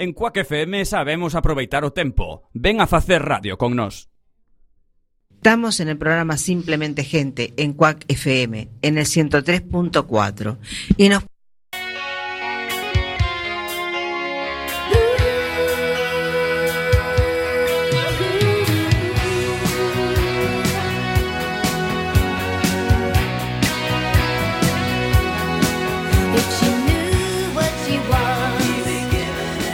En Cuac FM sabemos aproveitar o tempo. Ven a facer radio con nós. Estamos en el programa Simplemente Gente en Cuac FM en el 103.4 y nos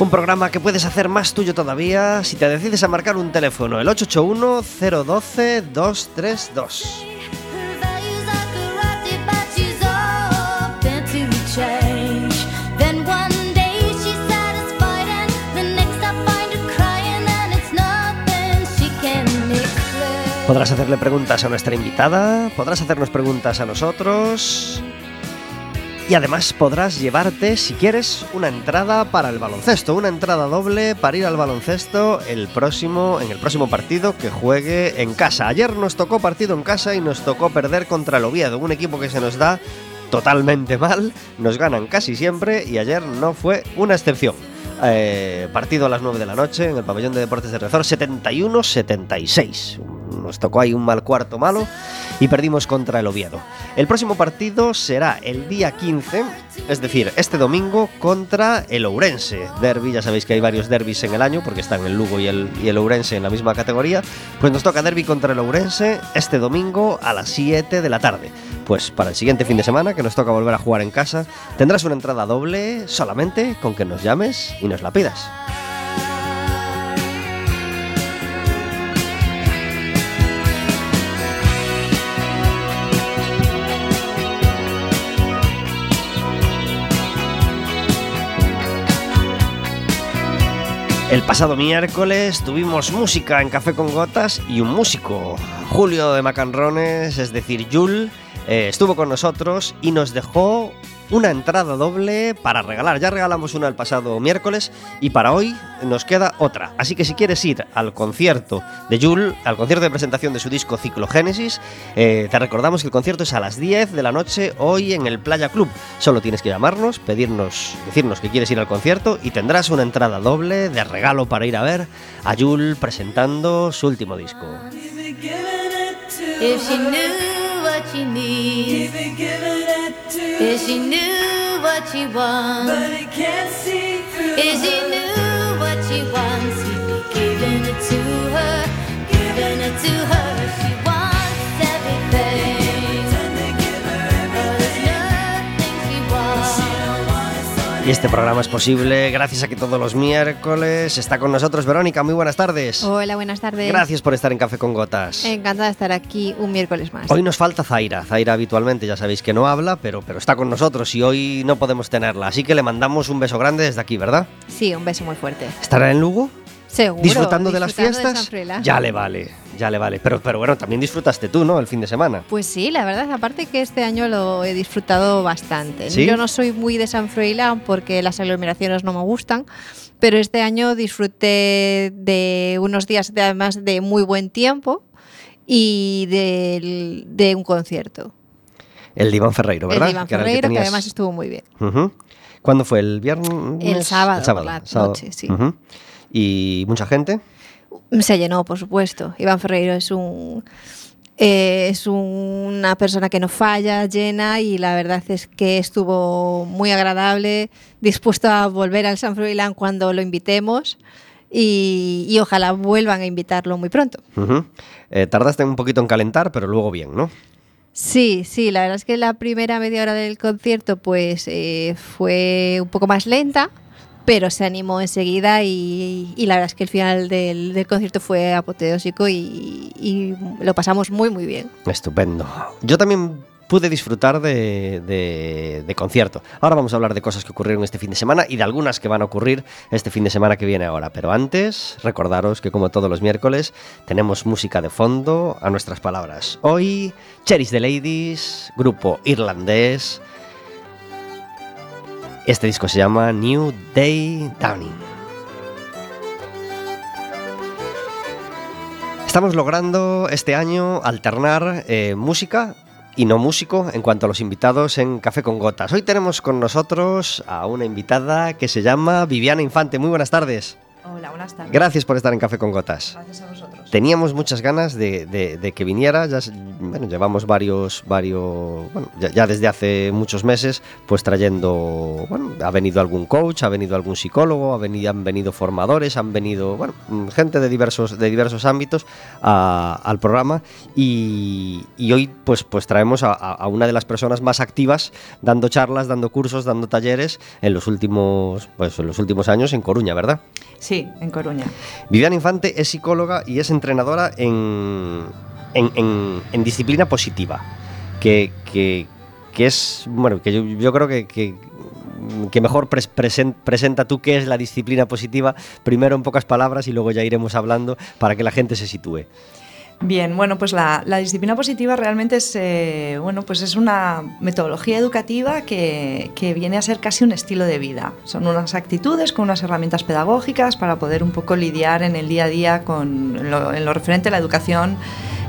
Un programa que puedes hacer más tuyo todavía si te decides a marcar un teléfono, el 881-012-232. Podrás hacerle preguntas a nuestra invitada, podrás hacernos preguntas a nosotros. Y además podrás llevarte, si quieres, una entrada para el baloncesto, una entrada doble para ir al baloncesto el próximo, en el próximo partido que juegue en casa. Ayer nos tocó partido en casa y nos tocó perder contra el Oviedo, un equipo que se nos da totalmente mal, nos ganan casi siempre y ayer no fue una excepción. Eh, partido a las 9 de la noche en el pabellón de deportes de Rezor, 71-76. Nos tocó ahí un mal cuarto malo y perdimos contra el Oviedo. El próximo partido será el día 15, es decir, este domingo contra el Ourense. Derby, ya sabéis que hay varios derbis en el año porque están el Lugo y el, y Ourense en la misma categoría. Pues nos toca derby contra el Ourense este domingo a las 7 de la tarde. Pues para el siguiente fin de semana, que nos toca volver a jugar en casa, tendrás una entrada doble solamente con que nos llames y nos la pidas. El pasado miércoles tuvimos música en Café con Gotas y un músico, Julio de Macanrones, es decir, Yul, eh, estuvo con nosotros y nos dejó una entrada doble para regalar. Ya regalamos una el pasado miércoles y para hoy nos queda otra. Así que si quieres ir al concierto de Jul, al concierto de presentación de su disco Ciclogénesis, eh, te recordamos que el concierto es a las 10 de la noche hoy en el Playa Club. Solo tienes que llamarnos, pedirnos, decirnos que quieres ir al concierto y tendrás una entrada doble de regalo para ir a ver a Jul presentando su último disco. What she needs, if she knew what she wants, he can't see if she knew what she wants, he'd be giving it to her, giving it to her. She wants everything, Y este programa es posible gracias a que todos los miércoles está con nosotros Verónica. Muy buenas tardes. Hola, buenas tardes. Gracias por estar en Café con Gotas. Encantada de estar aquí un miércoles más. Hoy nos falta Zaira. Zaira habitualmente ya sabéis que no habla, pero, pero está con nosotros y hoy no podemos tenerla. Así que le mandamos un beso grande desde aquí, ¿verdad? Sí, un beso muy fuerte. ¿Estará en Lugo? Seguro. ¿Disfrutando de las disfrutando fiestas? Ya le vale, ya le vale. Pero, pero bueno, también disfrutaste tú, ¿no? El fin de semana. Pues sí, la verdad, aparte que este año lo he disfrutado bastante. ¿Sí? Yo no soy muy de San Froilán porque las aglomeraciones no me gustan, pero este año disfruté de unos días de, además de muy buen tiempo y del- de, un concierto. El de Iván Ferreiro, ¿verdad? El de Iván Que el que Ferreiro, que, tenías- además estuvo muy bien. Ujú. ¿Cuándo fue? ¿El viernes? El sábado, por la noche, sí. Ujú. ¿Y mucha gente? Se llenó, por supuesto. Iván Ferreiro es un eh, es una persona que no falla, llena y la verdad es que estuvo muy agradable, dispuesto a volver al San Froilán cuando lo invitemos y, y ojalá vuelvan a invitarlo muy pronto. Eh, tardaste un poquito en calentar, pero luego bien, ¿no? Sí, sí, la verdad es que la primera media hora del concierto pues eh, fue un poco más lenta, pero se animó enseguida y, la verdad es que el final del, concierto fue apoteósico y, lo pasamos muy muy bien. Estupendo. Yo también pude disfrutar de, de- de concierto. Ahora vamos a hablar de cosas que ocurrieron este fin de semana y de algunas que van a ocurrir este fin de semana que viene ahora. Pero antes, recordaros que como todos los miércoles, tenemos música de fondo a nuestras palabras. Hoy, Cherries the Ladies, grupo irlandés. Este disco se llama New Day Downing. Estamos logrando este año alternar eh, música y no músico en cuanto a los invitados en Café con Gotas. Hoy tenemos con nosotros a una invitada que se llama Viviana Infante. Muy buenas tardes. Hola, buenas tardes. Gracias por estar en Café con Gotas. Gracias a vosotros. Teníamos muchas ganas de, de- de que viniera, ya, bueno, llevamos varios, varios, bueno, ya, ya desde hace muchos meses, pues trayendo, bueno, ha venido algún coach, ha venido algún psicólogo, ha venido, han venido formadores, han venido, bueno, mm, gente de diversos, de diversos ámbitos a- al programa y, y hoy pues, pues traemos a, a- a una de las personas más activas dando charlas, dando cursos, dando talleres en los últimos, pues en los últimos años en Coruña, ¿verdad? Sí, en Coruña. Viviana Infante es psicóloga y es entrenadora en, en, disciplina positiva, que, que- es, bueno, que yo, creo que, que, mejor pres- presen- presenta tú qué es la disciplina positiva, primero en pocas palabras y luego ya iremos hablando para que la gente se sitúe. Bien, bueno, pues la, disciplina positiva realmente es, eh, bueno, pues es una metodología educativa que, viene a ser casi un estilo de vida. Son unas actitudes con unas herramientas pedagógicas para poder un poco lidiar en el día a día con lo, en lo referente a la educación,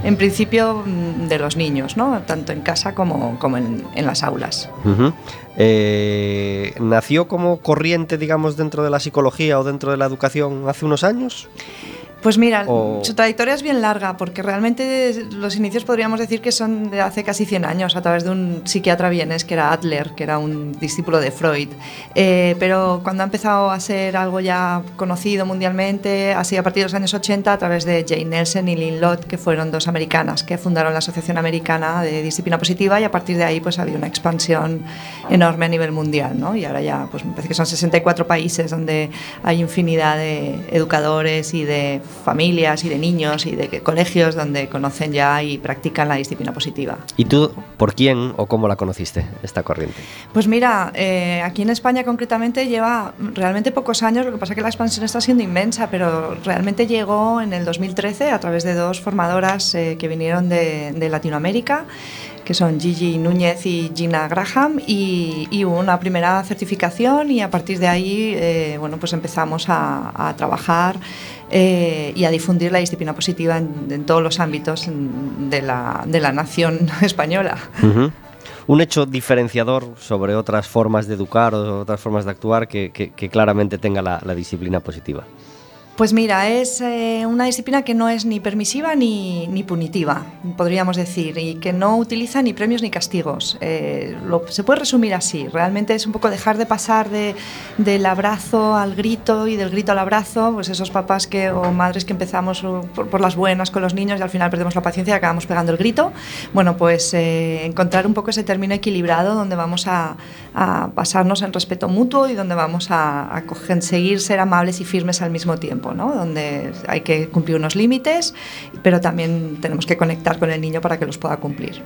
en principio mm, de los niños, ¿no? tanto en casa como, en, las aulas. Eh, ¿Nació como corriente, digamos, dentro de la psicología o dentro de la educación hace unos años? Pues mira, O- su trayectoria es bien larga porque realmente los inicios podríamos decir que son de hace casi 100 años a través de un psiquiatra vienes que era Adler, que era un discípulo de Freud. Eh, pero cuando ha empezado a ser algo ya conocido mundialmente, ha sido a partir de los años 80 a través de Jane Nelson y Lynn Lott, que fueron dos americanas que fundaron la Asociación Americana de Disciplina Positiva y a partir de ahí pues ha habido una expansión enorme a nivel mundial. ¿no? Y ahora ya pues me parece que son 64 países donde hay infinidad de educadores y de familias y de niños y de colegios donde conocen ya y practican la disciplina positiva. ¿Y tú por quién o cómo la conociste, esta corriente? Pues mira, eh, aquí en España concretamente lleva realmente pocos años, lo que pasa es que la expansión está siendo inmensa, pero realmente llegó en el 2013 a través de dos formadoras eh, que vinieron de, de Latinoamérica que son Gigi Núñez y Gina Graham, y, y una primera certificación y a partir de ahí eh, bueno, pues empezamos a, a trabajar eh, y a difundir la disciplina positiva en, en todos los ámbitos de la, de la nación española. Ujú. Un hecho diferenciador sobre otras formas de educar o otras formas de actuar que, que- que claramente tenga la, la disciplina positiva. Pues mira, es eh, una disciplina que no es ni permisiva ni, ni punitiva, podríamos decir, y que no utiliza ni premios ni castigos. Eh, se puede resumir así, realmente es un poco dejar de pasar de, del abrazo al grito y del grito al abrazo, pues esos papás que, o madres que empezamos por, las buenas con los niños y al final perdemos la paciencia y acabamos pegando el grito. Bueno, pues eh, encontrar un poco ese término equilibrado donde vamos a, a basarnos en respeto mutuo y donde vamos a, a ser amables y firmes al mismo tiempo, ¿no? donde hay que cumplir unos límites, pero también tenemos que conectar con el niño para que los pueda cumplir.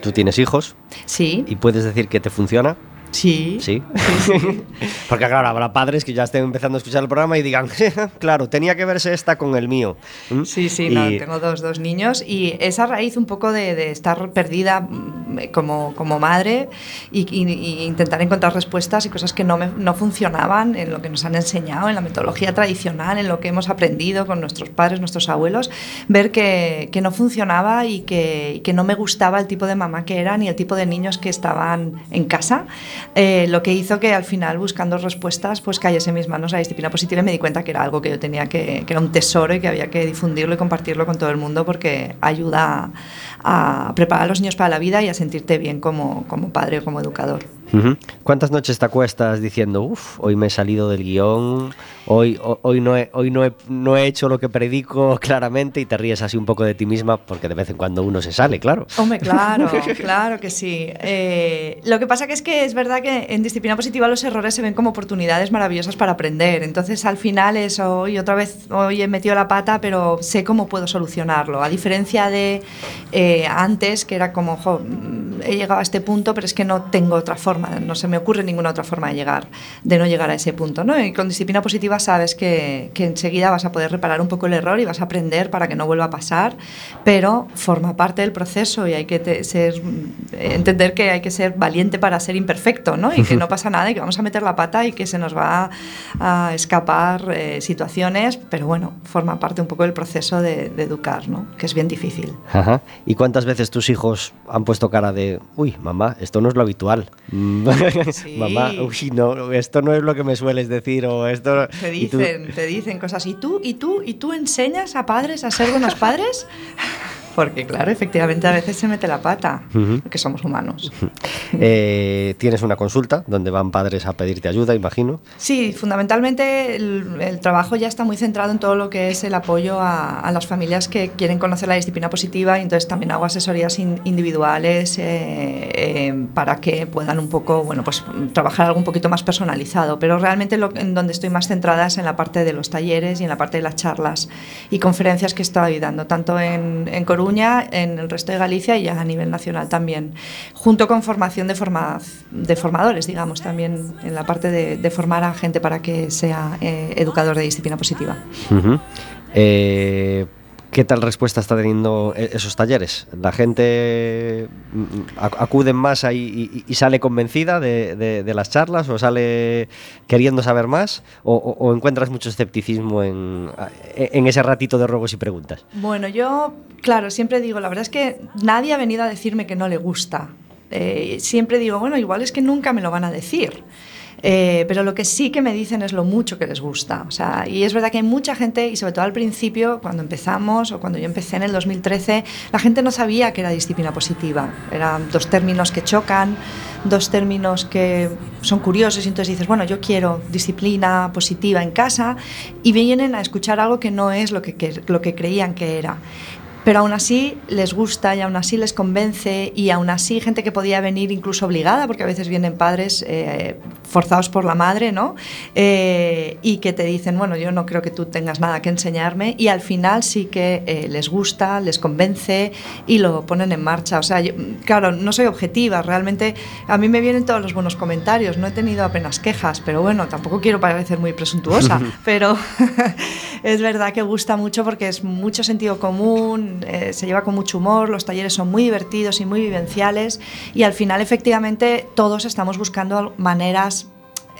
Tú tienes hijos Sí, y puedes decir que te funciona. Sí. Sí. Porque claro, habrá padres que ya estén empezando a escuchar el programa y digan, claro, tenía que verse esta con el mío. ¿Mm? Sí, sí, Y- no, tengo dos, dos niños y esa raíz un poco de, de estar perdida mm, como, como madre y, y- y intentar encontrar respuestas y cosas que no, me- no funcionaban en lo que nos han enseñado, en la metodología tradicional, en lo que hemos aprendido con nuestros padres, nuestros abuelos, ver que, que no funcionaba y que, que no me gustaba el tipo de mamá que era ni el tipo de niños que estaban en casa, eh, lo que hizo que al final buscando respuestas pues cayese en mis manos la disciplina positiva me di cuenta que era algo que yo tenía que, que era un tesoro y que había que difundirlo y compartirlo con todo el mundo porque ayuda a, a preparar a los niños para la vida y a sentirte bien como, como padre o como educador. ¿Cuántas noches te acuestas diciendo, uff, hoy me he salido del guion, hoy, ho- hoy, no, he, hoy no, he, no he hecho lo que predico claramente y te ríes así un poco de ti misma porque de vez en cuando uno se sale, claro? Hombre, claro, claro que sí. Eh, lo que pasa que es que es verdad que en disciplina positiva los errores se ven como oportunidades maravillosas para aprender. Entonces, al final es hoy otra vez, hoy he metido la pata, pero sé cómo puedo solucionarlo. A diferencia de eh, antes, que era como, jo, he llegado a este punto, pero es que no tengo otra forma, no se me ocurre ninguna otra forma de llegar, de no llegar a ese punto, ¿no? Y con disciplina positiva sabes que, que enseguida vas a poder reparar un poco el error y vas a aprender para que no vuelva a pasar, pero forma parte del proceso y hay que te- ser, entender que hay que ser valiente para ser imperfecto, ¿no? Y que no pasa nada y que vamos a meter la pata y que se nos va a escapar eh, situaciones, pero bueno, forma parte un poco del proceso de, de educar, ¿no? Que es bien difícil. Ajá. ¿Y cuántas veces tus hijos han puesto cara de, uy, mamá, esto no es lo habitual? Mm, Sí. mamá, uy, no, esto no es lo que me sueles decir o esto... Te tú- dicen, te dicen cosas. ¿Y tú, y tú, y tú enseñas a padres a ser buenos padres? Porque claro, efectivamente a veces se mete la pata, Ujú. porque somos humanos. Eh, tienes una consulta donde van padres a pedirte ayuda, imagino. Sí, fundamentalmente el, el trabajo ya está muy centrado en todo lo que es el apoyo a, a las familias que quieren conocer la disciplina positiva y entonces también hago asesorías in- individuales eh, eh, para que puedan un poco, bueno, pues trabajar algo un poquito más personalizado. Pero realmente lo, en donde estoy más centrada es en la parte de los talleres y en la parte de las charlas y conferencias que estoy dando, tanto en, en Coruña, en el resto de Galicia y ya a nivel nacional también, junto con formación de, forma, de formadores, digamos, también en la parte de, formar a gente para que sea eh, educador de disciplina positiva. ¿Qué tal respuesta está teniendo e- esos talleres? ¿La gente mm, ac- acude en masa y, sale convencida de, las charlas o sale queriendo saber más? ¿O, o- encuentras mucho escepticismo en, en ese ratito de ruegos y preguntas? Bueno, yo, claro, siempre digo, la verdad es que nadie ha venido a decirme que no le gusta. Eh, siempre digo, bueno, igual es que nunca me lo van a decir. Eh, pero lo que sí que me dicen es lo mucho que les gusta. O sea, y es verdad que hay mucha gente, y sobre todo al principio, cuando empezamos o cuando yo empecé en el 2013, la gente no sabía que era disciplina positiva. Eran dos términos que chocan, dos términos que son curiosos, y entonces dices, bueno, yo quiero disciplina positiva en casa, y vienen a escuchar algo que no es lo que, que- lo que creían que era. Pero aún así les gusta y aún así les convence y aún así gente que podía venir incluso obligada, porque a veces vienen padres eh, forzados por la madre, ¿no? Eh, y que te dicen, bueno, yo no creo que tú tengas nada que enseñarme y al final sí que eh, les gusta, les convence y lo ponen en marcha. O sea, yo, claro, no soy objetiva, realmente a mí me vienen todos los buenos comentarios, no he tenido apenas quejas, pero bueno, tampoco quiero parecer muy presuntuosa, pero es verdad que gusta mucho porque es mucho sentido común, eh, se lleva con mucho humor, los talleres son muy divertidos y muy vivenciales y al final efectivamente todos estamos buscando maneras,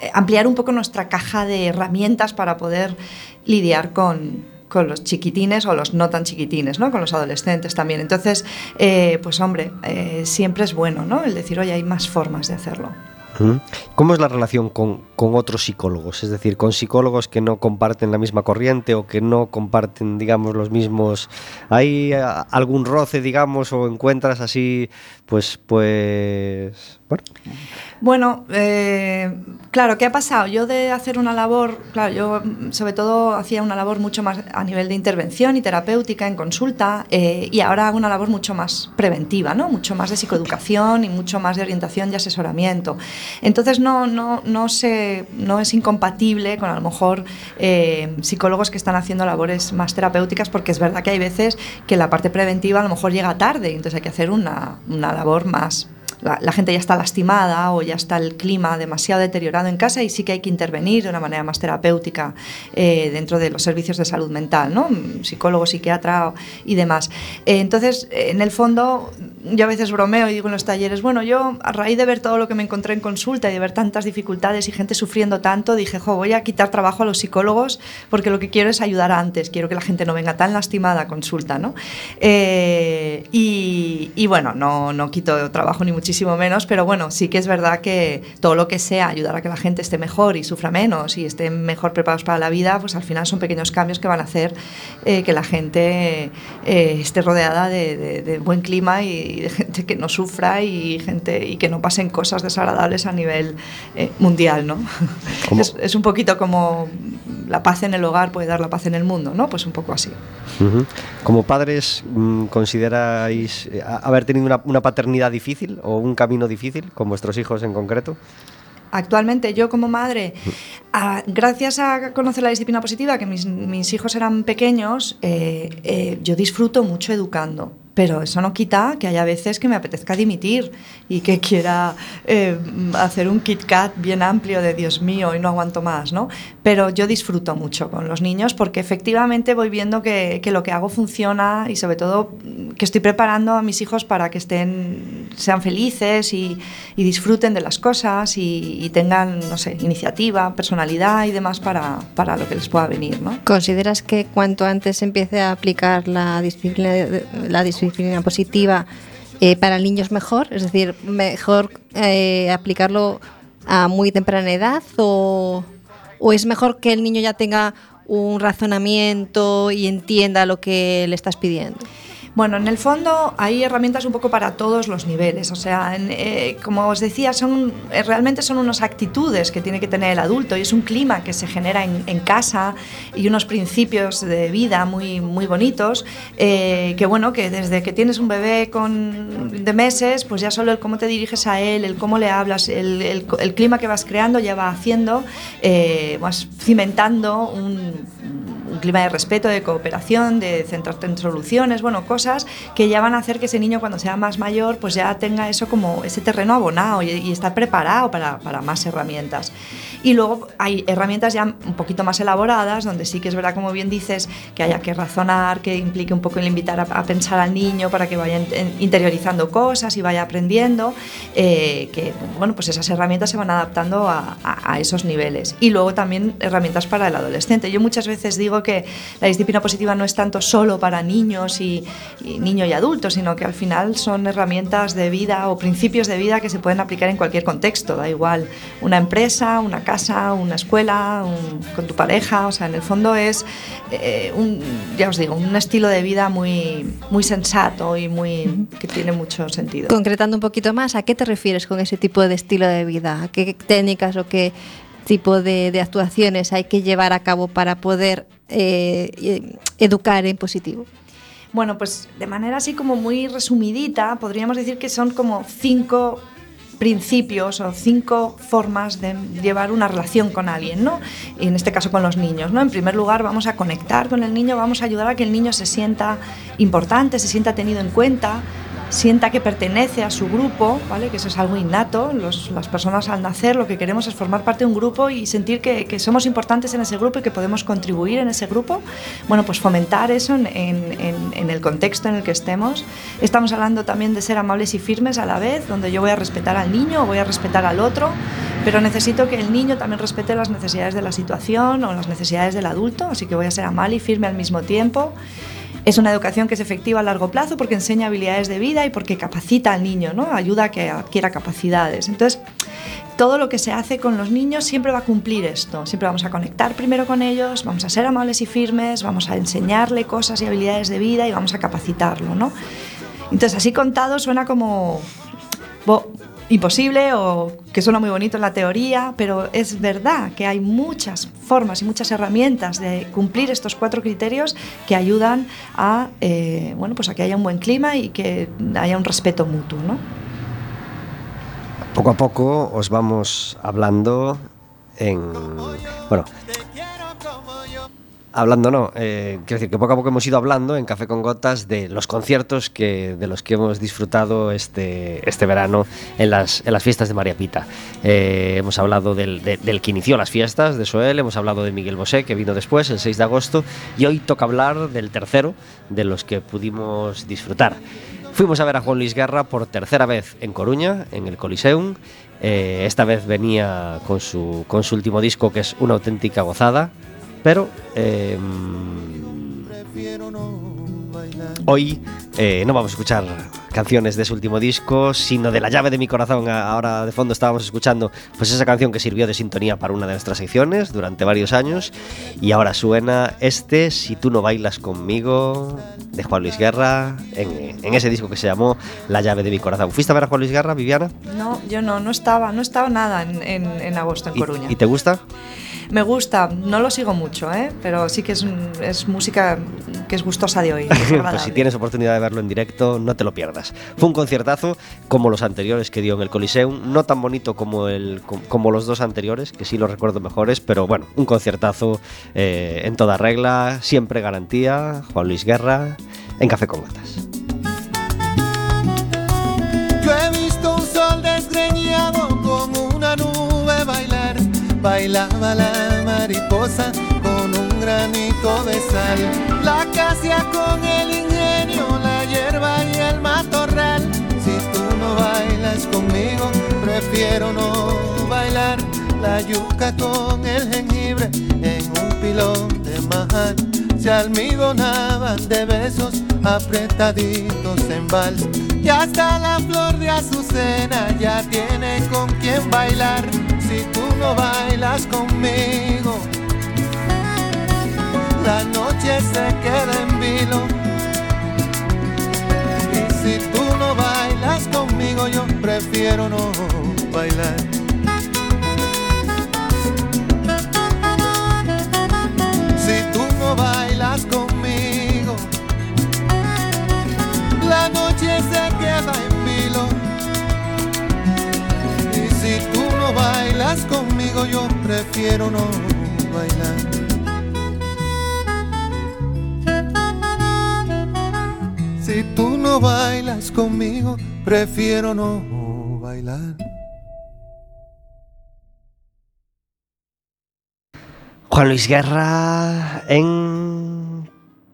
eh, ampliar un poco nuestra caja de herramientas para poder lidiar con, con los chiquitines o los no tan chiquitines, ¿no? con los adolescentes también. Entonces, eh, pues hombre, eh, siempre es bueno ¿no? el decir, oye, hay más formas de hacerlo. ¿Cómo es la relación con, otros psicólogos? Es decir, con psicólogos que no comparten la misma corriente o que no comparten, digamos, los mismos... ¿Hay algún roce, digamos, o encuentras así, pues, pues... Bueno, Bueno, eh, claro, ¿qué ha pasado? Yo de hacer una labor, claro, yo mm, sobre todo hacía una labor mucho más a nivel de intervención y terapéutica en consulta eh, y ahora hago una labor mucho más preventiva, ¿no? Mucho más de psicoeducación y mucho más de orientación y asesoramiento. Entonces no, no, no, se, no es incompatible con a lo mejor eh, psicólogos que están haciendo labores más terapéuticas porque es verdad que hay veces que la parte preventiva a lo mejor llega tarde entonces hay que hacer una, una labor más la, gente ya está lastimada o ya está el clima demasiado deteriorado en casa y sí que hay que intervenir de una manera más terapéutica eh, dentro de los servicios de salud mental, ¿no? psicólogo, psiquiatra y demás. Eh, entonces, en el fondo, yo a veces bromeo y digo en los talleres, bueno, yo a raíz de ver todo lo que me encontré en consulta y de ver tantas dificultades y gente sufriendo tanto, dije, jo, voy a quitar trabajo a los psicólogos porque lo que quiero es ayudar antes, quiero que la gente no venga tan lastimada a consulta, ¿no? Eh, y, y bueno, no, no quito trabajo ni muchísimo menos, pero bueno, sí que es verdad que todo lo que sea ayudar a que la gente esté mejor y sufra menos y estén mejor preparados para la vida, pues al final son pequeños cambios que van a hacer eh, que la gente eh, esté rodeada de, de- de buen clima y de gente que no sufra y gente y que no pasen cosas desagradables a nivel eh, mundial, ¿no? Es, es un poquito como la paz en el hogar puede dar la paz en el mundo, ¿no? Pues un poco así. como padres, mm, ¿consideráis eh, haber tenido una, una paternidad difícil o un camino difícil con vuestros hijos en concreto? Actualmente yo como madre, a- gracias a conocer la disciplina positiva, que mis, mis hijos eran pequeños, eh, eh, yo disfruto mucho educando. pero eso no quita que haya veces que me apetezca dimitir y que quiera eh, hacer un Kit Kat bien amplio de Dios mío y no aguanto más, ¿no? Pero yo disfruto mucho con los niños porque efectivamente voy viendo que, que lo que hago funciona y sobre todo que estoy preparando a mis hijos para que estén, sean felices y, y disfruten de las cosas y, y, tengan, no sé, iniciativa, personalidad y demás para, para lo que les pueda venir, ¿no? ¿Consideras que cuanto antes empiece a aplicar la disciplina, la disciplina positiva eh, para niños mejor? Es decir, mejor eh, aplicarlo a muy temprana edad o, o es mejor que el niño ya tenga un razonamiento y entienda lo que le estás pidiendo? Bueno, en el fondo hay herramientas un poco para todos los niveles. O sea, eh, como os decía, son, eh, realmente son unas actitudes que tiene que tener el adulto y es un clima que se genera en, casa y unos principios de vida muy, muy bonitos. Eh, que bueno, que desde que tienes un bebé con, de meses, pues ya solo el cómo te diriges a él, el cómo le hablas, el, clima que vas creando ya va haciendo, vas cimentando un clima de respeto, de cooperación, de centrarte en soluciones, bueno, cosas que ya van a hacer que ese niño cuando sea más mayor pues ya tenga eso como ese terreno abonado y, y está preparado para, para, más herramientas. Y luego hay herramientas ya un poquito más elaboradas donde sí que es verdad, como bien dices, que haya que razonar, que implique un poco el invitar a, a pensar al niño para que vaya interiorizando cosas y vaya aprendiendo, eh, que bueno, pues esas herramientas se van adaptando a, a, a esos niveles. Y luego también herramientas para el adolescente. Yo muchas veces digo que la disciplina positiva no es tanto solo para niños y, y y adulto, sino que al final son herramientas de vida o principios de vida que se pueden aplicar en cualquier contexto, da igual una empresa, una casa, una escuela, un, con tu pareja, o sea, en el fondo es eh, un, ya os digo, un estilo de vida muy, muy sensato y muy que tiene mucho sentido. Concretando un poquito más, ¿a qué te refieres con ese tipo de estilo de vida? ¿A qué técnicas o qué tipo de, de actuaciones hay que llevar a cabo para poder eh, educar en positivo? Bueno, pues de manera así como muy resumidita, podríamos decir que son como cinco principios o cinco formas de llevar una relación con alguien, ¿no? Y en este caso con los niños, ¿no? En primer lugar, vamos a conectar con el niño, vamos a ayudar a que el niño se sienta importante, se sienta tenido en cuenta, sienta que pertenece a su grupo, ¿vale? que eso es algo innato. Las personas al nacer lo que queremos es formar parte de un grupo y sentir que, que, somos importantes en ese grupo y que podemos contribuir en ese grupo. Bueno, pues fomentar eso en, en, en, el contexto en el que estemos. Estamos hablando también de ser amables y firmes a la vez, donde yo voy a respetar al niño o voy a respetar al otro, pero necesito que el niño también respete las necesidades de la situación o las necesidades del adulto, así que voy a ser amable y firme al mismo tiempo. Es una educación que es efectiva a largo plazo porque enseña habilidades de vida y porque capacita al niño, ¿no? ayuda a que adquiera capacidades. Entonces, todo lo que se hace con los niños siempre va a cumplir esto. Siempre vamos a conectar primero con ellos, vamos a ser amables y firmes, vamos a enseñarle cosas y habilidades de vida y vamos a capacitarlo. ¿no? Entonces, así contado suena como imposible o que suena muy bonito en la teoría, pero es verdad que hay muchas formas y muchas herramientas de cumplir estos cuatro criterios que ayudan a, eh, bueno, pues a que haya un buen clima y que haya un respeto mutuo. ¿no? Poco a poco os vamos hablando en... Bueno, hablando no, eh, quiero decir que poco a poco hemos ido hablando en Café con Gotas de los conciertos que, de los que hemos disfrutado este, este verano en las, en las fiestas de María Pita. Eh, hemos hablado del, de, del, que inició las fiestas, de Soel, hemos hablado de Miguel Bosé, que vino después, el 6 de agosto, y hoy toca hablar del tercero de los que pudimos disfrutar. Fuimos a ver a Juan Luis Guerra por tercera vez en Coruña, en el Coliseum. Eh, esta vez venía con su, con su último disco, que es una auténtica gozada. Pero eh, hoy eh, no vamos a escuchar canciones de su último disco, sino de La llave de mi corazón. Ahora de fondo estábamos escuchando pues esa canción que sirvió de sintonía para una de nuestras secciones durante varios años. Y ahora suena este, Si tú no bailas conmigo, de Juan Luis Guerra, en, en ese disco que se llamó La llave de mi corazón. ¿Fuiste a ver a Juan Luis Guerra, Viviana? No, yo no, no estaba, no estaba nada en, en, en agosto en ¿Y, Coruña. ¿Y te gusta? Me gusta, no lo sigo mucho, ¿eh? pero sí que es, es música que es gustosa de oír. pues si tienes oportunidad de verlo en directo, no te lo pierdas. Fue un conciertazo como los anteriores que dio en el Coliseum, no tan bonito como, el, como los dos anteriores, que sí los recuerdo mejores, pero bueno, un conciertazo eh, en toda regla, siempre garantía. Juan Luis Guerra, en Café con Gatas. Bailaba la mariposa con un granito de sal. La acacia con el ingenio, la hierba y el matorral. Si tú no bailas conmigo, prefiero no bailar. La yuca con el jengibre en un pilón de majar. Se almidonaban de besos apretaditos en vals. Y hasta la flor de azucena ya tiene con quien bailar si tú no bailas conmigo. La noche se queda en vilo. Y si tú no bailas conmigo, yo prefiero no bailar. Bailas conmigo, yo prefiero no bailar. Si tú no bailas conmigo, prefiero no bailar. Juan Luis Guerra en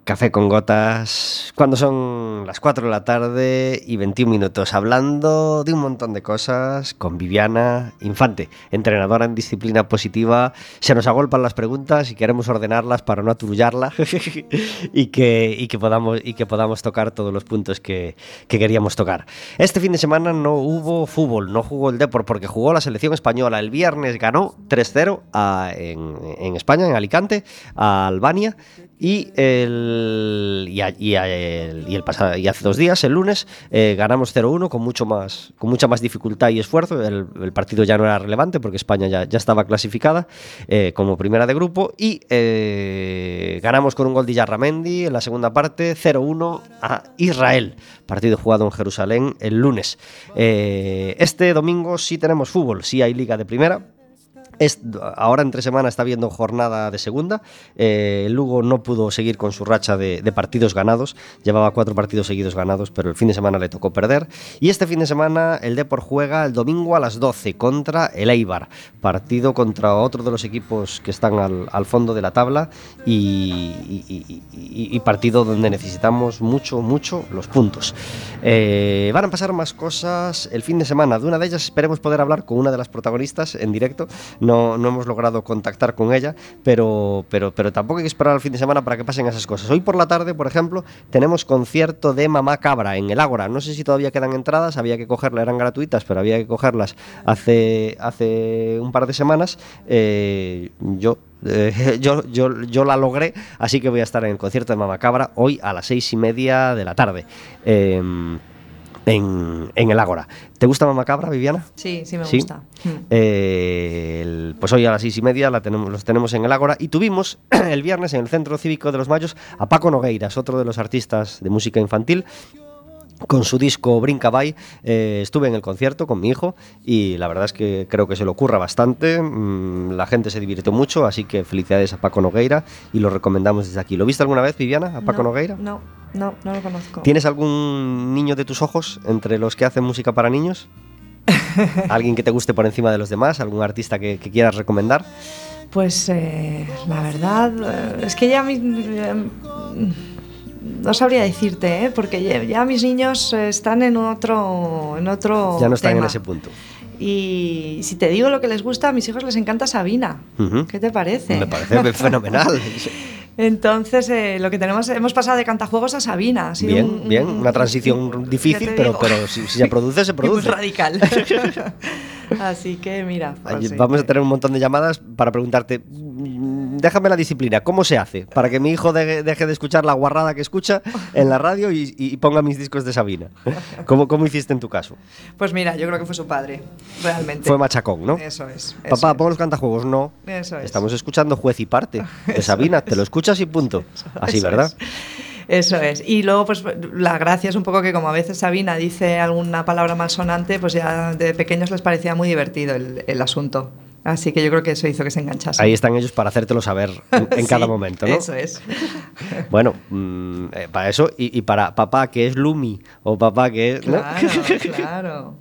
Café con Gotas, cuando son las 4 de la tarde y 21 minutos, hablando de un montón de cosas con Viviana Infante, entrenadora en disciplina positiva. Se nos agolpan las preguntas y queremos ordenarlas para no aturullarla y, que, y, que podamos, y que podamos tocar todos los puntos que, que queríamos tocar. Este fin de semana no hubo fútbol, no jugó el Depor porque jugó la selección española. El viernes ganó 3-0 a- en, en España, en Alicante, a Albania. Y, el, y, el- pasado, y hace dos días, el lunes, eh, ganamos 0-1 con, mucho más, con mucha más dificultad y esfuerzo. El, partido ya no era relevante porque España ya, ya estaba clasificada eh, como primera de grupo. Y eh, ganamos con un gol de Yarramendi en la segunda parte, 0-1 a Israel. Partido jugado en Jerusalén el lunes. Este domingo sí tenemos fútbol, sí hay liga de primera. Ahora entre semana está viendo jornada de segunda. Eh, Lugo no pudo seguir con su racha de, partidos ganados. Llevaba cuatro partidos seguidos ganados, pero el fin de semana le tocó perder. Y este fin de semana el Depor juega el domingo a las 12 contra el Eibar. Partido contra otro de los equipos que están al, fondo de la tabla y- y partido donde necesitamos mucho, mucho los puntos. Eh, van a pasar más cosas el fin de semana. De una de ellas esperemos poder hablar con una de las protagonistas en directo. No, no hemos logrado contactar con ella, pero, pero, pero tampoco hay que esperar al fin de semana para que pasen esas cosas. Hoy por la tarde, por ejemplo, tenemos concierto de Mamá Cabra en el Ágora. No sé si todavía quedan entradas, había que cogerlas, eran gratuitas, pero había que cogerlas hace, hace un par de semanas. Eh, yo eh, yo, yo, yo la logré, así que voy a estar en el concierto de Mamá Cabra hoy a las seis y media de la tarde. eh, en, en el Ágora. ¿Te gusta Mamá Cabra, Viviana? Sí, sí me ¿Sí? gusta. Mm. Eh, el- pues hoy a las seis y media la tenemos, los tenemos en el Ágora y tuvimos el viernes en el Centro Cívico de los Mayos a Paco Nogueiras, otro de los artistas de música infantil. Con su disco Brinca Bye eh, estuve en el concierto con mi hijo y la verdad es que creo que se lo ocurra bastante. mm, la gente se divirtió mucho, así que felicidades a Paco Nogueira y lo recomendamos desde aquí. ¿Lo viste alguna vez, Viviana, a Paco no, Nogueira? No, no, no lo conozco. ¿Tienes algún niño de tus ojos entre los que hacen música para niños? ¿Alguien que te guste por encima de los demás? ¿Algún artista que, que quieras recomendar? Pues eh, la verdad eh, es que ya no sabría decirte, ¿eh? porque ya, ya mis niños eh, están en otro, en otro ya no están en ese punto. Y si te digo lo que les gusta, a mis hijos les encanta Sabina. ¿Qué te parece? Me parece fenomenal. Entonces, eh, lo que tenemos, hemos pasado de cantajuegos a Sabina. Ha sido Bien, un- bien, un- una transición difícil, pero, pero si, si se produce, se Y muy produce. radical. Así que mira. pues sí. Vamos a tener un montón de llamadas para preguntarte, déjame la disciplina, ¿cómo se hace? Para que mi hijo de- deje de escuchar la guarrada que escucha en la radio y, y ponga mis discos de Sabina. ¿Cómo, ¿Cómo hiciste en tu caso? Pues mira, yo creo que fue su padre, realmente. Fue machacón, ¿no? Eso es. Papá, eso pon los cantajuegos. No. Eso es. Estamos escuchando juez y parte de Sabina. Te lo escuchas y punto. Así, ¿verdad? es. Eso es. Y luego, pues la gracia es un poco que como a veces Sabina dice alguna palabra malsonante, pues ya de pequeños les parecía muy divertido el, el asunto. Así que yo creo que eso hizo que se enganchasen. Ahí están ellos para hacértelo saber en, en Sí, cada momento, ¿no? Eso es. Bueno, mm, eh, para eso y, y para papá que es Lumi o papá que es... ¿no? Claro, claro.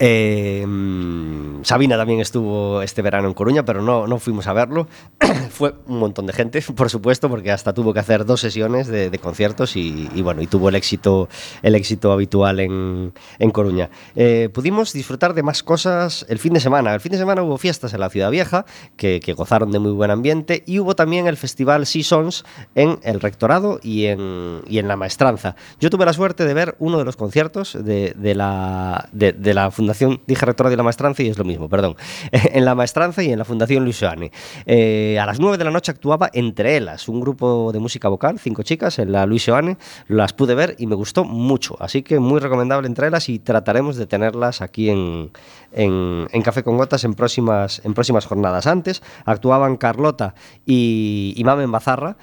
Mm, Sabina también estuvo este verano en Coruña, pero no, no fuimos a verlo. Fue un montón de gente, por supuesto, porque hasta tuvo que hacer dos sesiones de, conciertos y, y bueno, y tuvo el éxito, el éxito habitual en, en Coruña. Eh, pudimos disfrutar de más cosas el fin de semana. El fin de semana hubo fiestas en la Ciudad Vieja que, que gozaron de muy buen ambiente y hubo también el festival Seasons en el Rectorado y en, y en la Maestranza. Yo tuve la suerte de ver uno de los conciertos de, de la, de, de la Fundación, dije Rectorado y la Maestranza y es lo mismo, perdón, en la Maestranza y en la Fundación Luis Joane. Eh, a las 9 de la noche actuaba Entre Elas, un grupo de música vocal, cinco chicas, en la Luis Joane. Las pude ver y me gustó mucho, así que muy recomendable Entre Elas y trataremos de tenerlas aquí en, en, Café con Gotas en próximas, en próximas jornadas. Antes actuaban Carlota y, Mamen Bazarra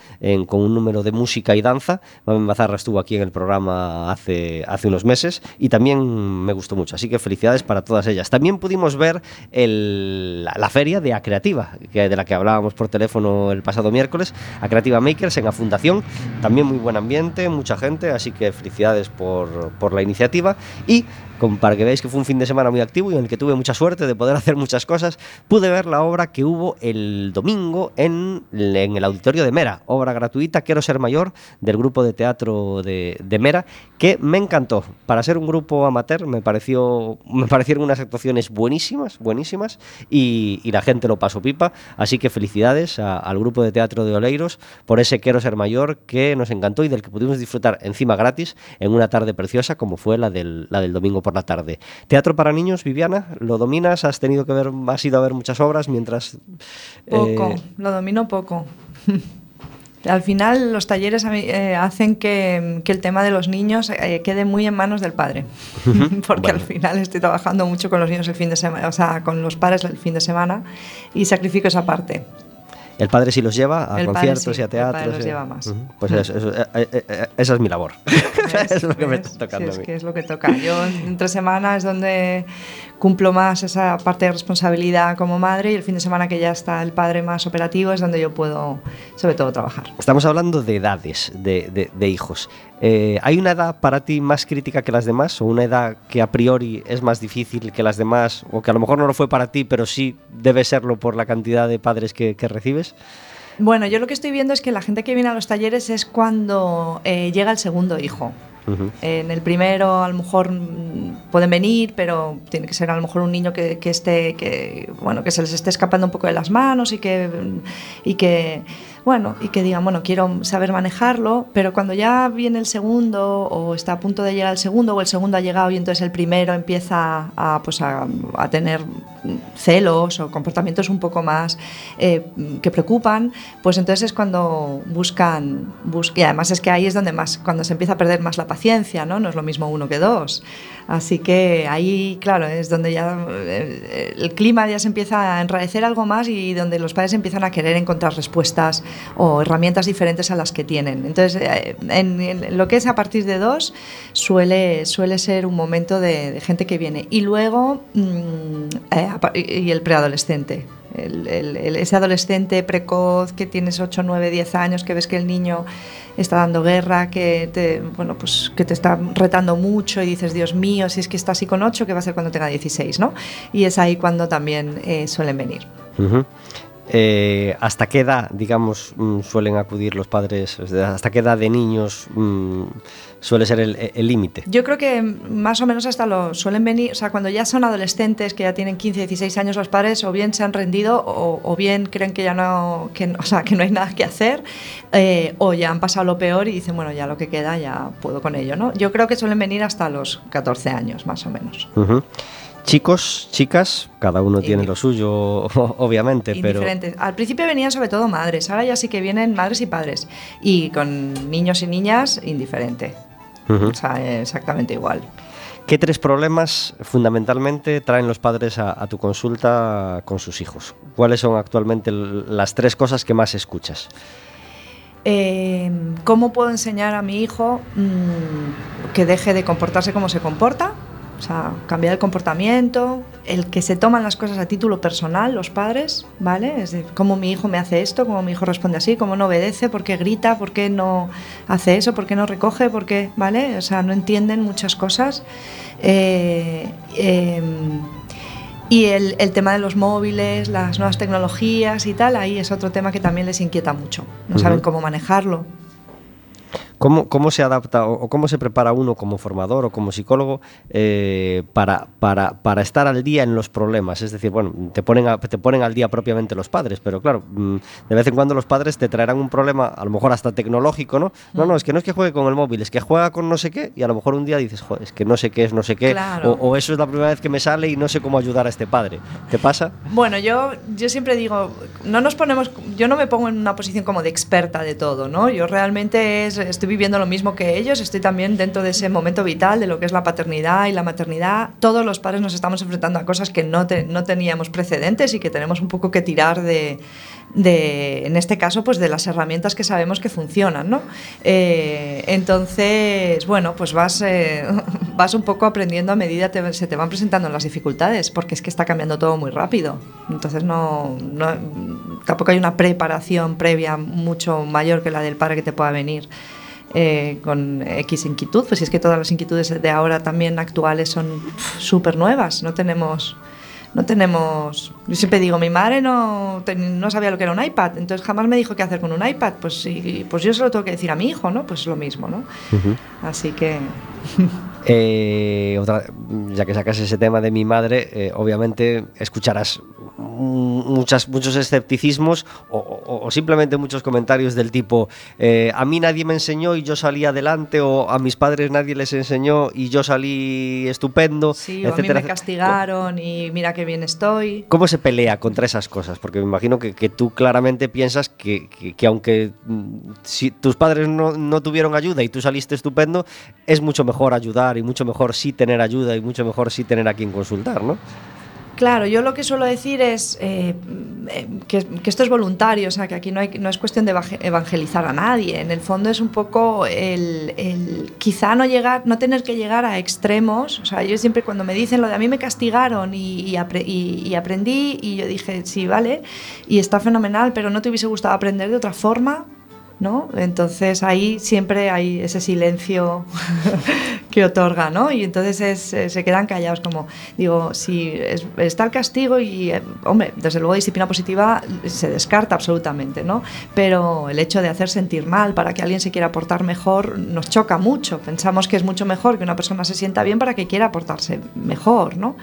con un número de música y danza. Mamen Bazarra estuvo aquí en el programa hace, hace unos meses y también me gustó mucho, así que felicidades para todas ellas. También pudimos ver la feria de Acreativa, que, de la que hablábamos por teléfono el pasado miércoles, Acreativa Makers en la Fundación, también muy buen ambiente, mucha gente, así que felicidades por, por la iniciativa y con- para que veáis que fue un fin de semana muy activo y en el que tuve mucha suerte de poder hacer muchas cosas, pude ver la obra que hubo el domingo en, en el auditorio de Mera, obra gratuita, Quiero ser mayor, del grupo de teatro de, de Mera, que me encantó. Para ser un grupo amateur me, pareció, me parecieron unas actuaciones buenísimas, buenísimas, y, y la gente lo pasó pipa, así que felicidades a- al grupo de teatro de Oleiros por ese Quiero ser mayor que nos encantó y del que pudimos disfrutar encima gratis en una tarde preciosa como fue la del, la del domingo por la tarde. Teatro para niños, Viviana, ¿lo dominas? ¿Has tenido que ver, has ido a ver muchas obras mientras... Poco, eh, lo domino poco. Al final los talleres eh, hacen que, que el tema de los niños eh, quede muy en manos del padre, porque al final estoy trabajando mucho con los niños el fin de semana, o sea, con los padres el fin de semana y sacrifico esa parte. El padre sí los lleva a El conciertos sí, y a el padre teatros. los lleva más. Ujú. Pues eso, eso- eh, eh, eh, esa es mi labor. es lo que me está tocando Sí, a mí. es que es lo que toca. Yo entre semana es donde cumplo más esa parte de responsabilidad como madre y el fin de semana que ya está el padre más operativo es donde yo puedo sobre todo trabajar. Estamos hablando de edades, de, de- de hijos. Eh, ¿Hay una edad para ti más crítica que las demás? ¿O una edad que a priori es más difícil que las demás? ¿O que a lo mejor no lo fue para ti, pero sí debe serlo por la cantidad de padres que, que recibes? Bueno, yo lo que estoy viendo es que la gente que viene a los talleres es cuando eh, llega el segundo hijo. En el primero a lo mejor mm, pueden venir, pero tiene que ser a lo mejor un niño que, que esté, que, bueno, que se les esté escapando un poco de las manos y que, y que, bueno, y que digan, bueno, quiero saber manejarlo, pero cuando ya viene el segundo o está a punto de llegar el segundo o el segundo ha llegado y entonces el primero empieza a, pues a, a tener celos o comportamientos un poco más eh, que preocupan, pues entonces es cuando buscan, bus- y además es que ahí es donde más, cuando se empieza a perder más la paciencia, ¿no? No es lo mismo uno que dos. Así que ahí, claro, es donde ya eh, el clima ya se empieza a enrarecer algo más y donde los padres empiezan a querer encontrar respuestas o herramientas diferentes a las que tienen. Entonces, eh, lo que es a partir de dos, suele, suele ser un momento de, gente que viene. Y luego, mm, eh, y el preadolescente. Ese adolescente precoz que tienes 8, 9, 10 años, que ves que el niño está dando guerra, que te, bueno, pues, que te está retando mucho y dices, Dios mío, si es que está así con 8, ¿qué va a ser cuando tenga 16? ¿no? Y es ahí cuando también eh, suelen venir. Eh, ¿Hasta qué edad, digamos, mm, suelen acudir los padres? ¿Hasta qué edad de niños mm, suele ser el límite? Yo creo que más o menos hasta lo suelen venir, o sea, cuando ya son adolescentes, que ya tienen 15, 16 años los padres, o bien se han rendido o, o bien creen que ya no, que, o sea, que no hay nada que hacer, eh, o ya han pasado lo peor y dicen, bueno, ya lo que queda ya puedo con ello, ¿no? Yo creo que suelen venir hasta los 14 años, más o menos. Ujú. Chicos, chicas, cada uno tiene lo suyo, obviamente, pero... Al principio venían sobre todo madres, ahora ya sí que vienen madres y padres. Y con niños y niñas, indiferente. O sea, exactamente igual. ¿Qué tres problemas fundamentalmente traen los padres a, a tu consulta con sus hijos? ¿Cuáles son actualmente las tres cosas que más escuchas? Eh, ¿Cómo puedo enseñar a mi hijo mm, que deje de comportarse como se comporta? O sea, cambiar el comportamiento, el que se toman las cosas a título personal, los padres, ¿vale? Es de cómo mi hijo me hace esto, cómo mi hijo responde así, cómo no obedece, por qué grita, por qué no hace eso, por qué no recoge, por qué, ¿vale? O sea, no entienden muchas cosas. Eh, em, y el, el tema de los móviles, las nuevas tecnologías y tal, ahí es otro tema que también les inquieta mucho. No saben Ujú. cómo manejarlo. ¿Cómo, cómo se adapta o, o cómo se prepara uno como formador o como psicólogo eh, para, para, para estar al día en los problemas? Es decir, bueno, te ponen, a- te ponen al día propiamente los padres, pero claro, mm, de vez en cuando los padres te traerán un problema, a lo mejor hasta tecnológico, ¿no? No, no, es que no es que juegue con el móvil, es que juega con no sé qué y a lo mejor un día dices, joder, es que no sé qué es no sé qué, Claro. o, o eso es la primera vez que me sale y no sé cómo ayudar a este padre. ¿Te pasa? Bueno, yo, yo siempre digo, no nos ponemos, yo no me pongo en una posición como de experta de todo, ¿no? Yo realmente es- estoy viviendo lo mismo que ellos, estoy también dentro de ese momento vital de lo que es la paternidad y la maternidad. Todos los padres nos estamos enfrentando a cosas que no, te- no teníamos precedentes y que tenemos un poco que tirar de, de, en este caso, pues de las herramientas que sabemos que funcionan, ¿no? Eh, entonces, bueno, pues vas, eh, vas un poco aprendiendo a medida te- se te van presentando las dificultades, porque es que está cambiando todo muy rápido. Entonces, no, no- tampoco hay una preparación previa mucho mayor que la del padre que te pueda venir. Eh, con X inquietud, pues es que todas las inquietudes de ahora también actuales son súper nuevas, no tenemos no tenemos. Yo siempre digo, mi madre no, no sabía lo que era un iPad, entonces jamás me dijo qué hacer con un iPad. Pues, sí, pues yo se lo tengo que decir a mi hijo, ¿no? Pues lo mismo, ¿no? Así que. Eh, otra- ya que sacas ese tema de mi madre, eh, obviamente escucharás muchas, muchos escepticismos o, o- o simplemente muchos comentarios del tipo eh, a mí nadie me enseñó y yo salí adelante o a mis padres nadie les enseñó y yo salí estupendo, Sí, o a mí etcétera, me etcétera. castigaron y mira qué bien estoy. ¿Cómo se pelea contra esas cosas? Porque me imagino que, que tú claramente piensas que, que- que aunque mm, si tus padres no, no tuvieron ayuda y tú saliste estupendo, es mucho mejor ayudar y mucho mejor sí tener ayuda y mucho mejor sí tener a quien consultar, ¿no? Claro, yo lo que suelo decir es eh, eh, que, esto es voluntario, o sea, que aquí no, hay, es cuestión de evangel- evangelizar a nadie. En el fondo es un poco el, quizá no llegar, no tener que llegar a extremos. O sea, yo siempre cuando me dicen lo de a mí me castigaron y- y aprendí y yo dije, sí, vale, y está fenomenal, pero no te hubiese gustado aprender de otra forma. ¿No? Entonces ahí siempre hay ese silencio que otorga, ¿no? Y entonces es- eh, se quedan callados como, digo, si es- está el castigo y, eh, hombre, desde luego disciplina positiva se descarta absolutamente, ¿no? Pero el hecho de hacer sentir mal para que alguien se quiera portar mejor nos choca mucho. Pensamos que es mucho mejor que una persona se sienta bien para que quiera portarse mejor, ¿no?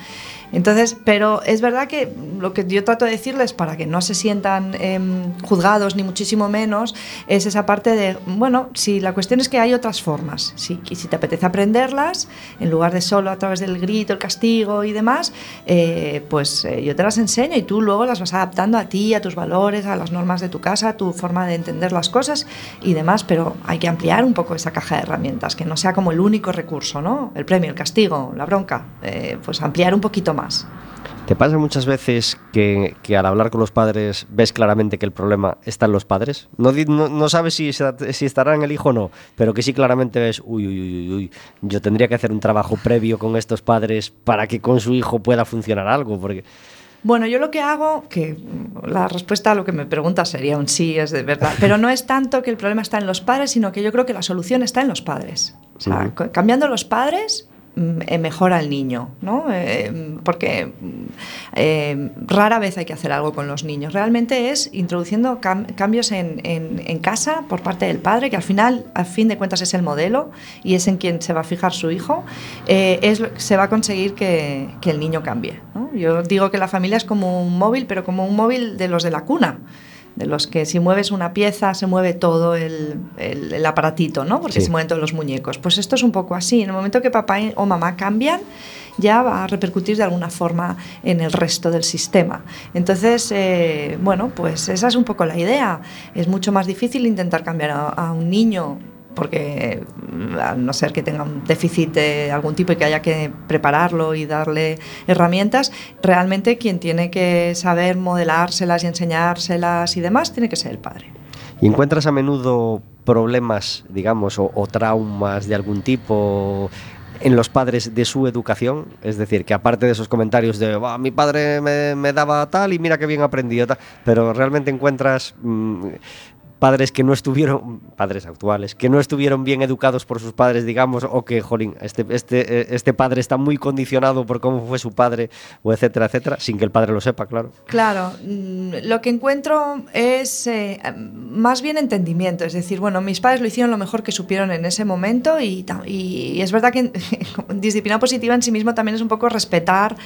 Entonces, pero es verdad que lo que yo trato de decirles para que no se sientan em, juzgados ni muchísimo menos es esa parte de, bueno, si la cuestión es que hay otras formas, si, si te apetece en lugar de solo a través del grito, el castigo y demás, eh, pues eh, yo te las enseño y tú luego las vas adaptando a ti, a tus valores, a las normas de tu casa, a tu forma de entender las cosas y demás, pero hay que ampliar un poco esa caja de herramientas, que no sea como el único recurso, ¿no? El premio, el castigo, la bronca, eh, pues ampliar un poquito más. ¿Te pasa muchas veces que, que al hablar con los padres ves claramente que el problema está en los padres? No, no, no sabes si, si estará en el hijo o no, pero que sí claramente ves, uy, uy, uy, uy, yo tendría que hacer un trabajo previo con estos padres para que con su hijo pueda funcionar algo, porque... Bueno, yo lo que hago, que la respuesta a lo que me preguntas sería un sí, es de verdad, pero no es tanto que el problema está en los padres, sino que yo creo que la solución está en los padres. O sea, Ujú. co- cambiando los padres mm, eh, mejora el niño, ¿no? Eh, porque mm, eh, rara vez hay que hacer algo con los niños. Realmente es introduciendo cam- cambios en, en- en casa por parte del padre, que al final, al fin de cuentas, es el modelo y es en quien se va a fijar su hijo, eh, es, se va a conseguir que, que el niño cambie. ¿no? Yo digo que la familia es como un móvil, pero como un móvil de los de la cuna. De los que si mueves una pieza se mueve todo el, el- el aparatito, ¿no? Porque Sí. se mueven todos los muñecos. Pues esto es un poco así. En el momento que papá o mamá cambian, ya va a repercutir de alguna forma en el resto del sistema. Entonces, eh, bueno, pues esa es un poco la idea. Es mucho más difícil intentar cambiar a, a un niño porque mm, a no ser que tenga un déficit de algún tipo y que haya que prepararlo y darle herramientas, realmente quien tiene que saber modelárselas y enseñárselas y demás tiene que ser el padre. ¿Y encuentras a menudo problemas, digamos, o, traumas de algún tipo en los padres de su educación? Es decir, que aparte de esos comentarios de "Buah, mi padre me, daba tal y mira qué bien aprendido, tal", pero realmente encuentras mm, padres que no estuvieron, padres actuales, que no estuvieron bien educados por sus padres, digamos, o que, jolín, este, este, eh, este padre está muy condicionado por cómo fue su padre, o etcétera, etcétera, sin que el padre lo sepa, claro. Claro, mm, lo que encuentro es eh, más bien entendimiento, es decir, bueno, mis padres lo hicieron lo mejor que supieron en ese momento y, y es verdad que disciplina positiva en sí mismo también es un poco respetar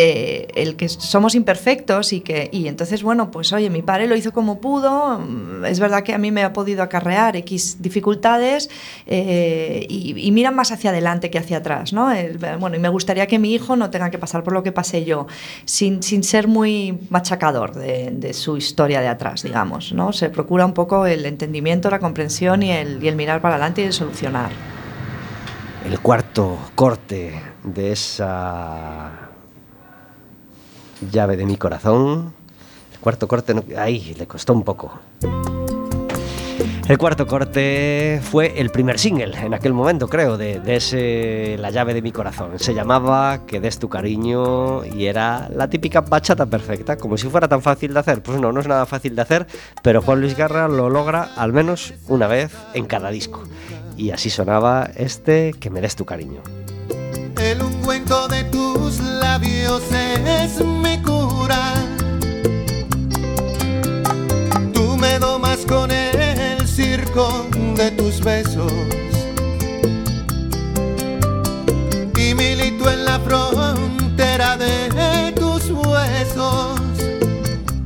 eh, el que somos imperfectos y que y entonces bueno pues oye mi padre lo hizo como pudo mm, es verdad que a mí me ha podido acarrear x dificultades eh, y, y miran más hacia adelante que hacia atrás no El- bueno y me gustaría que mi hijo no tenga que pasar por lo que pasé yo sin, sin ser muy machacador de, de su historia de atrás digamos no se procura un poco el entendimiento la comprensión y el, y el mirar para adelante y el solucionar El cuarto corte de esa llave de mi corazón. El cuarto corte, ahí le costó un poco. El cuarto corte fue el primer single en aquel momento, creo, de, ese La llave de mi corazón. Se llamaba Que des tu cariño y era la típica bachata perfecta, como si fuera tan fácil de hacer. Pues no, no es nada fácil de hacer, pero Juan Luis Guerra lo logra al menos una vez en cada disco. Y así sonaba este Que me des tu cariño. El ungüento de tus labios es mi cura. Tú me domas con de tus besos. Y milito en la frontera de tus huesos.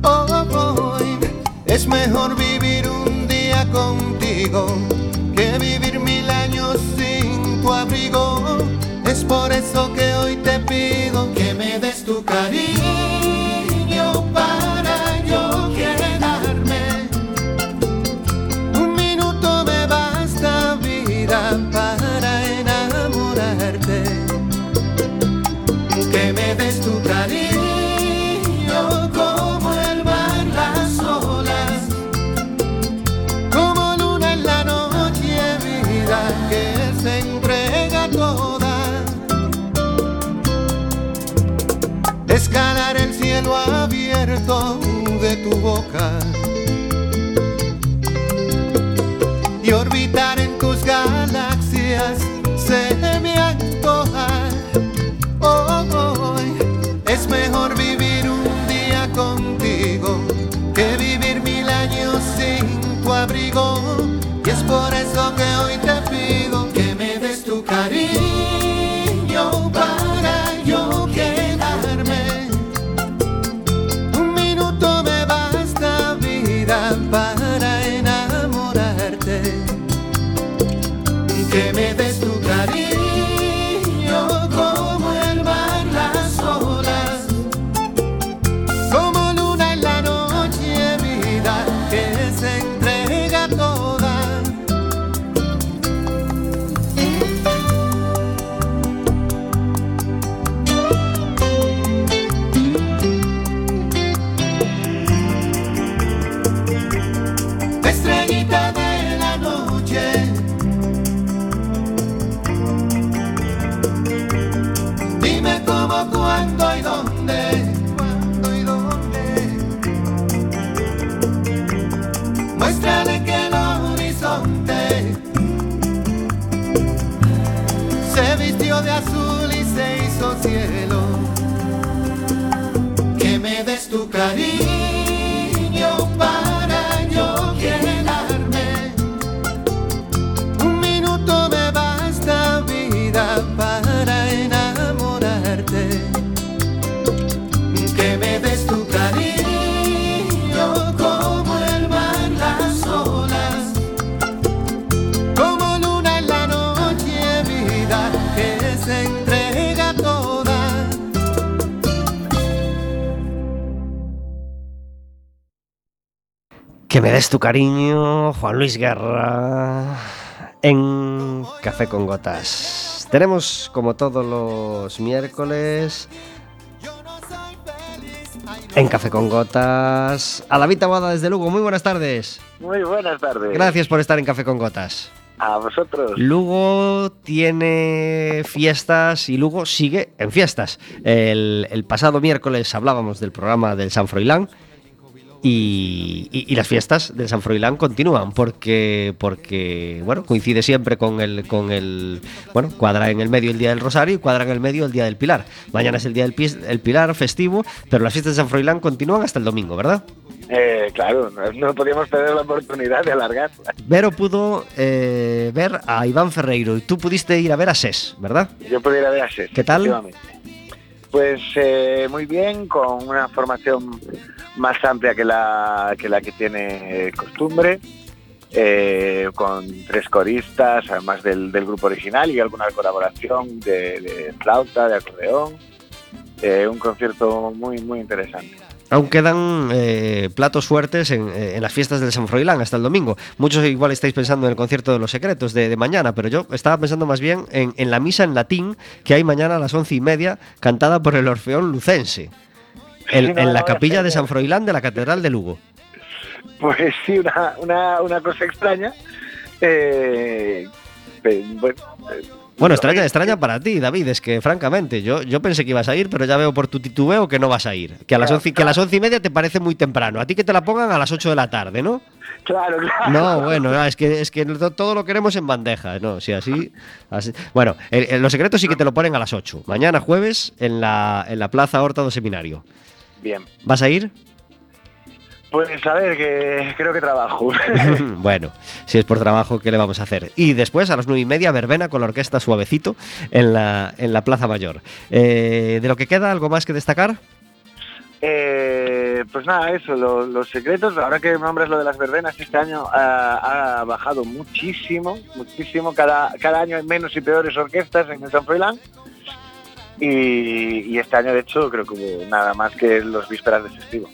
Hoy es mejor vivir un día contigo que vivir mil años sin tu abrigo. Es por eso que Y orbitar en tus galaxias se me antoja. Hoy es mejor vivir un día contigo Que me des tu cariño, Juan Luis Guerra, en Café con Gotas. Tenemos, como todos los miércoles, en Café con Gotas, a David Tabada desde Lugo. Muy buenas tardes. Muy buenas tardes. Gracias por estar en Café con Gotas. A vosotros. Lugo tiene fiestas y Lugo sigue en fiestas. El, el pasado miércoles hablábamos del programa del San Froilán y, y- y las fiestas del San Froilán continúan porque, porque bueno, coincide siempre con el, con el, bueno, cuadra en el medio el Día del Rosario y cuadra en el medio el Día del Pilar. Mañana es el Día del Pis- el Pilar festivo, pero las fiestas de San Froilán continúan hasta el domingo, ¿verdad? Eh, claro, no, no podíamos perder la oportunidad de alargar. Vero pudo eh, ver a Iván Ferreiro y tú pudiste ir a ver a SES, ¿verdad? Yo pudiera ver a Ses, ¿Qué tal? Pues eh, muy bien, con una formación más amplia que la que, la que tiene costumbre, eh, con tres coristas, además del, grupo original y alguna colaboración de, de flauta, de acordeón. Eh, un concierto muy, muy interesante. Aún quedan eh, platos fuertes en, eh, en las fiestas del San Froilán hasta el domingo. Muchos igual estáis pensando en el concierto de los secretos de, de mañana, pero yo estaba pensando más bien en, en la misa en latín que hay mañana a las once y media, cantada por el Orfeón Lucense, en, Sí, no, en la no, capilla de. San Froilán de la Catedral de Lugo. Pues sí, una, una, una cosa extraña. Eh, bueno, Bueno, extraña, extraña para ti, David, es que francamente yo, yo pensé que ibas a ir, pero ya veo por tu titubeo que no vas a ir. Que a las once, que a las once y media te parece muy temprano. A ti que te la pongan a las ocho de la tarde, ¿no? claro, claro. No, bueno, no, es que es que to- todo lo queremos en bandeja, no, si así, así- Bueno, el- el- los secretos sí que te lo ponen a las 8. Mañana jueves en la en la Plaza Horta do Seminario. Bien. ¿Vas a ir? Pues a ver, que creo que trabajo. bueno, si es por trabajo, ¿qué le vamos a hacer? Y después a las nueve y media, verbena con la orquesta Suavecito en la, en la Plaza Mayor. Eh, ¿De lo que queda, algo más que destacar? Eh, pues nada, eso, lo- los secretos, ahora que nombras lo de las verbenas, este año ha, ha bajado muchísimo, muchísimo, cada, cada año hay menos y peores orquestas en el San Froilán. Y, y este año, de hecho, creo que hubo nada más que los vísperas de festivo.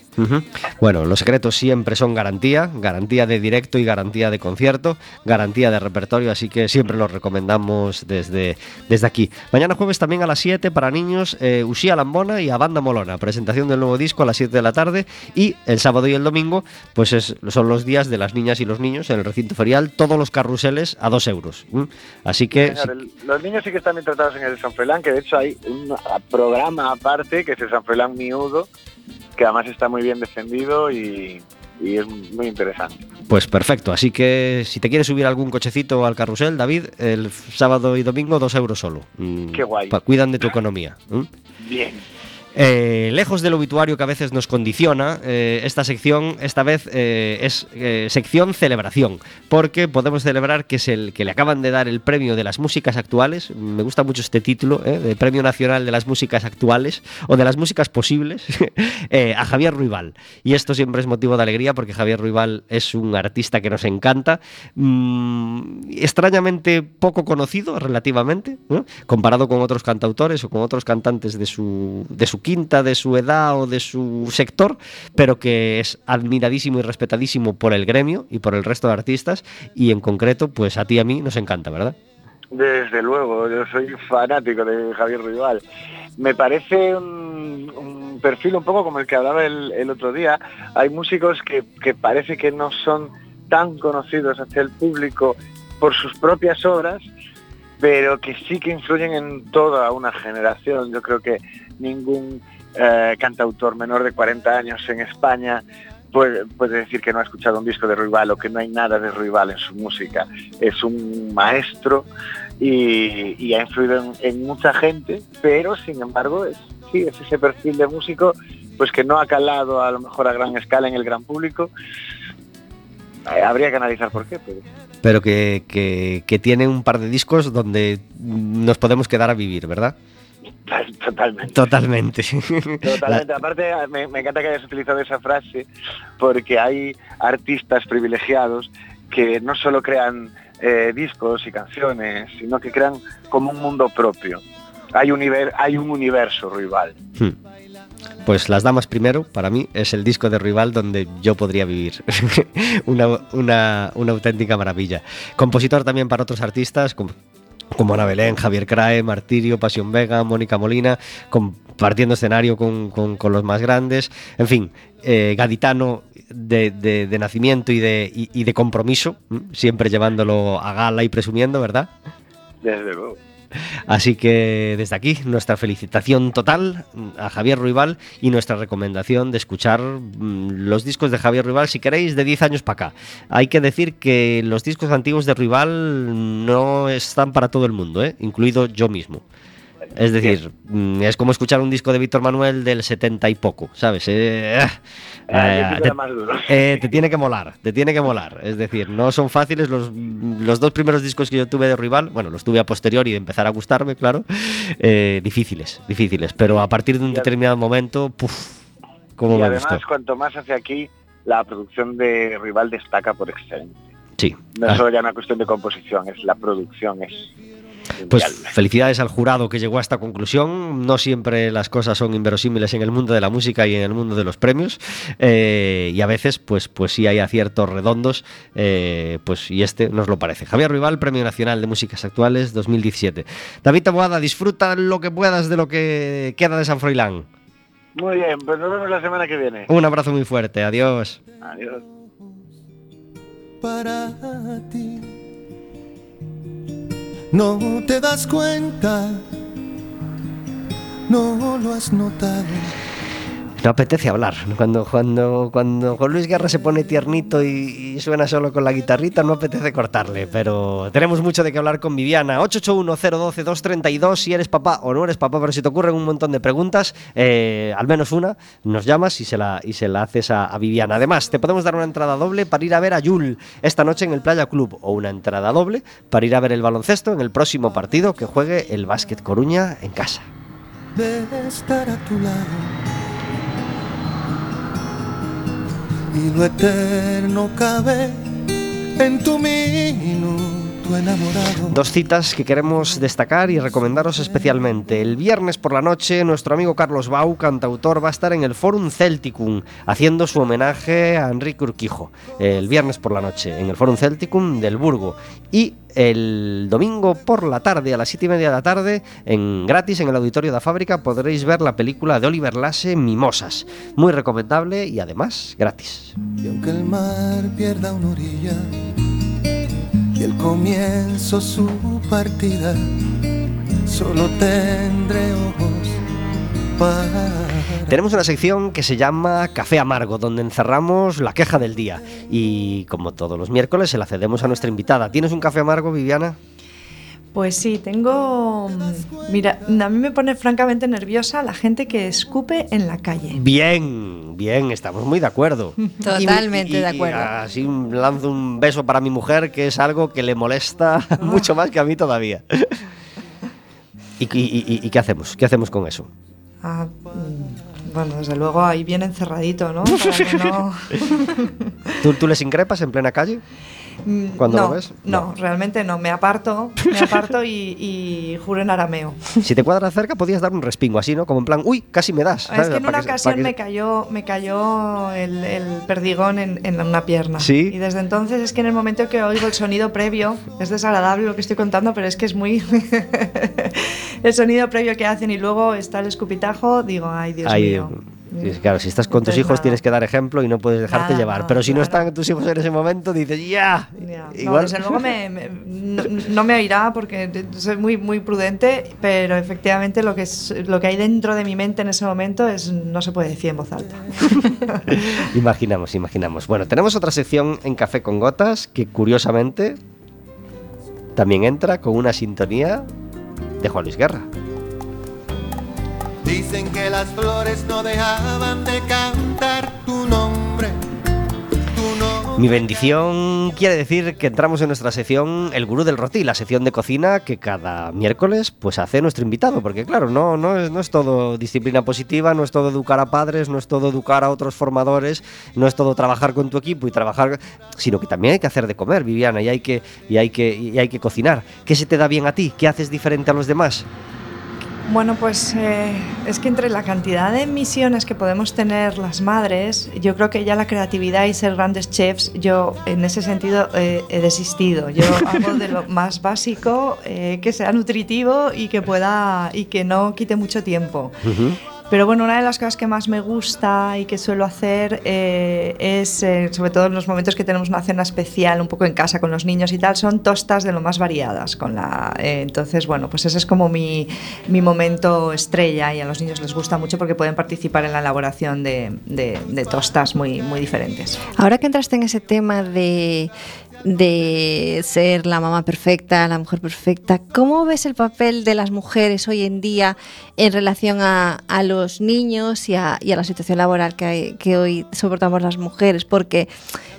Bueno, los secretos siempre son garantía, garantía de directo y garantía de concierto, garantía de repertorio, así que siempre los recomendamos desde, desde aquí. Mañana jueves también a las 7 para niños, eh, Usía Lambona y a Banda Molona, presentación del nuevo disco a las 7 de la tarde y el sábado y el domingo pues es- son los días de las niñas y los niños en el recinto ferial, todos los carruseles a 2 euros. Así que... Señor, si- el- los niños sí que están bien tratados en el San Froilán, que de hecho hay un programa aparte, que es el San Froilán Miudo, que además está muy bien defendido y, y es muy interesante. Pues perfecto, así que si te quieres subir algún cochecito al carrusel, David, el sábado y domingo 2 euros solo. Mm, Qué guay. pa- cuidan de tu economía. ¿m? Bien. Eh, lejos del obituario que a veces nos condiciona, eh, esta sección esta vez eh, es sección celebración, porque podemos celebrar que es el que le acaban de dar el premio de las músicas actuales. Me gusta mucho este título, de Premio Nacional de las Músicas Actuales o de las Músicas Posibles a Javier Ruibal. Y esto siempre es motivo de alegría porque Javier Ruibal es un artista que nos encanta, mm, extrañamente poco conocido relativamente, comparado con otros cantautores o con otros cantantes de su, de su quinta, de su edad o de su sector, pero que es admiradísimo y respetadísimo por el gremio y por el resto de artistas y en concreto, pues a ti y a mí nos encanta, ¿verdad? Desde luego, yo soy fanático de Javier Rival. Me parece un, perfil un poco como el que hablaba el, el otro día. Hay músicos que, que parece que no son tan conocidos hacia el público por sus propias obras, pero que sí que influyen en toda una generación. Yo creo que ningún eh, cantautor menor de 40 años en España puede, decir que no ha escuchado un disco de Ruibal o que no hay nada de Ruibal en su música. Es un maestro y, ha influido en, mucha gente, pero sin embargo es, sí, es ese perfil de músico pues que no ha calado a lo mejor a gran escala en el gran público. Eh, habría que analizar por qué, pero que, que tiene un par de discos donde nos podemos quedar a vivir, ¿verdad? totalmente. Totalmente. Totalmente. Aparte, me, me encanta que hayas utilizado esa frase porque hay artistas privilegiados que no solo crean eh, discos y canciones, sino que crean como un mundo propio. Hay, univer- hay un universo rival. Hmm. Pues Las Damas Primero, para mí, es el disco de rival donde yo podría vivir. una, una- una auténtica maravilla. Compositor también para otros artistas, como, como Ana Belén, Javier Crae, Martirio, Pasión Vega, Mónica Molina, compartiendo escenario con, con- los más grandes. En fin, eh, gaditano de, de- de nacimiento y de, y- de compromiso, siempre llevándolo a gala y presumiendo, ¿verdad? Desde luego. Así que desde aquí nuestra felicitación total a Javier Ruibal y nuestra recomendación de escuchar mm, los discos de Javier Ruibal si queréis de 10 años para acá. Hay que decir que los discos antiguos de Ruibal no están para todo el mundo, ¿eh? incluido yo mismo. Es decir, mm, es como escuchar un disco de Víctor Manuel del 70 y poco, ¿sabes? Eh, Ah, eh, te- más duro. eh, te tiene que molar, te tiene que molar. Es decir, no son fáciles los, los dos primeros discos que yo tuve de Rival, bueno, los tuve a posteriori de empezar a gustarme, claro, eh, difíciles, difíciles. Pero a partir de un determinado momento, puff, cómo y me además, gustó. cuanto más hacia aquí, la producción de Rival destaca por excelencia. Sí. No es Ah, solo ya una cuestión de composición, es la producción, es Pues felicidades al jurado que llegó a esta conclusión. No siempre las cosas son inverosímiles en el mundo de la música y en el mundo de los premios. eh, y a veces, pues, pues sí hay aciertos redondos. eh, pues y este nos lo parece. Javier Rival, Premio Nacional de Músicas Actuales 2017. David Taboada, disfruta lo que puedas de lo que queda de San Froilán. Muy bien, pues nos vemos la semana que viene. Un abrazo muy fuerte. Adiós. Adiós. para ti. No te das cuenta, no lo has notado. No apetece hablar. Cuando, cuando, cuando Juan Luis Guerra se pone tiernito y, suena solo con la guitarrita, no apetece cortarle. Pero tenemos mucho de qué hablar con Viviana. 881-012-232. Si eres papá o no eres papá, pero si te ocurren un montón de preguntas, eh, al menos una, nos llamas y se la, y se la haces a, a Viviana. Además, te podemos dar una entrada doble para ir a ver a Yul esta noche en el Playa Club o una entrada doble para ir a ver el baloncesto en el próximo partido que juegue el Básquet Coruña en casa. de estar a tu lado. Dos citas que queremos destacar y recomendaros especialmente. El viernes por la noche, nuestro amigo Carlos Bau, cantautor, va a estar en el Forum Celticum haciendo su homenaje a Enrique Urquijo. El viernes por la noche, en el Forum Celticum del Burgo. Y el domingo por la tarde, a las siete y media de la tarde, en gratis en el auditorio de la fábrica, podréis ver la película de Oliver Lasse, Mimosas. Muy recomendable y además gratis. Y aunque el mar pierda una orilla y el comienzo su partida, solo tendré ojos Tenemos una sección que se llama Café Amargo, donde encerramos la queja del día. Y como todos los miércoles, se la cedemos a nuestra invitada. ¿Tienes un café amargo, Viviana? Pues sí, tengo... Mira, a mí me pone francamente nerviosa la gente que escupe en la calle. Bien, bien, estamos muy de acuerdo. Totalmente Y- y- de acuerdo. y así lanzo un beso para mi mujer, que es algo que le molesta mucho más que a mí todavía. ¿Y, y- y- y qué hacemos? ¿Qué hacemos con eso? Ah, mm, bueno, desde luego ahí bien encerradito, ¿no? Para que no... ¿Tú, tú les increpas en plena calle? Mm, ¿Cuándo no, lo ves? No, No. realmente no. Me aparto, me aparto y, y juro en arameo. Si te cuadras cerca, podías dar un respingo así, ¿no? Como en plan, uy, casi me das. Es que en una ocasión que- me cayó, me cayó el, el perdigón en, en una pierna. ¿Sí? Y desde entonces es que en el momento que oigo el sonido previo, es desagradable lo que estoy contando, pero es que es muy... el sonido previo que hacen y luego está el escupitajo, digo, ay Dios Ahí, mío. Claro, si estás con tus hijos nada. tienes que dar ejemplo y no puedes dejarte Nada, llevar. no, Pero si no están tus hijos en ese momento, dices, ya. Ya. No, Igual. desde luego me- me- no, no me oirá porque soy muy, muy prudente, pero efectivamente lo que, es, lo que hay dentro de mi mente en ese momento es no se puede decir en voz alta. imaginamos, imaginamos. Bueno, tenemos otra sección en Café con Gotas que curiosamente también entra con una sintonía de Juan Luis Guerra. Dicen que las flores no dejaban de cantar tu nombre. Tu nombre. Mi bendición quiere decir que entramos en nuestra sección El Gurú del Roti, la sección de cocina que cada miércoles pues hace nuestro invitado, porque claro, no, no, es, no es todo disciplina positiva, no es todo educar a padres, no es todo educar a otros formadores, no es todo trabajar con tu equipo y trabajar, sino que también hay que hacer de comer, Viviana, y hay que, y hay que, y hay que cocinar. ¿Qué se te da bien a ti? ¿Qué haces diferente a los demás? Bueno, pues eh, es que entre la cantidad de misiones que podemos tener las madres, yo creo que ya la creatividad y ser grandes chefs, yo en ese sentido eh, he desistido. Yo hago de lo más básico, eh, que sea nutritivo y que pueda y que no quite mucho tiempo. Pero bueno, una de las cosas que más me gusta y que suelo hacer eh, es, eh, sobre todo en los momentos que tenemos una cena especial, un poco en casa con los niños y tal, son tostas de lo más variadas. Con la, eh, entonces, bueno, pues ese es como mi, mi momento estrella y a los niños les gusta mucho porque pueden participar en la elaboración de, de- tostas muy, muy diferentes. Ahora que entraste en ese tema de, de ser la mamá perfecta, la mujer perfecta, ¿cómo ves el papel de las mujeres hoy en día en relación a, a los niños y a, la situación laboral que, hay- que hoy soportamos las mujeres? Porque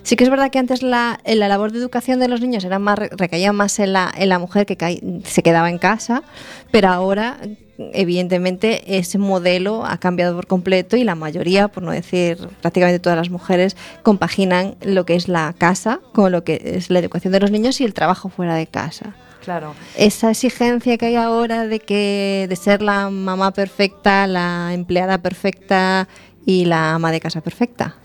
sí que es verdad que antes la, la labor de educación de los niños era más, recaía más en la, en la mujer que se quedaba en casa, pero ahora evidentemente ese modelo ha cambiado por completo y la mayoría, por no decir prácticamente todas las mujeres, compaginan lo que es la casa con lo que es la educación de los niños y el trabajo fuera de casa. Claro. Esa exigencia que hay ahora de que de ser la mamá perfecta, la empleada perfecta y la ama de casa perfecta.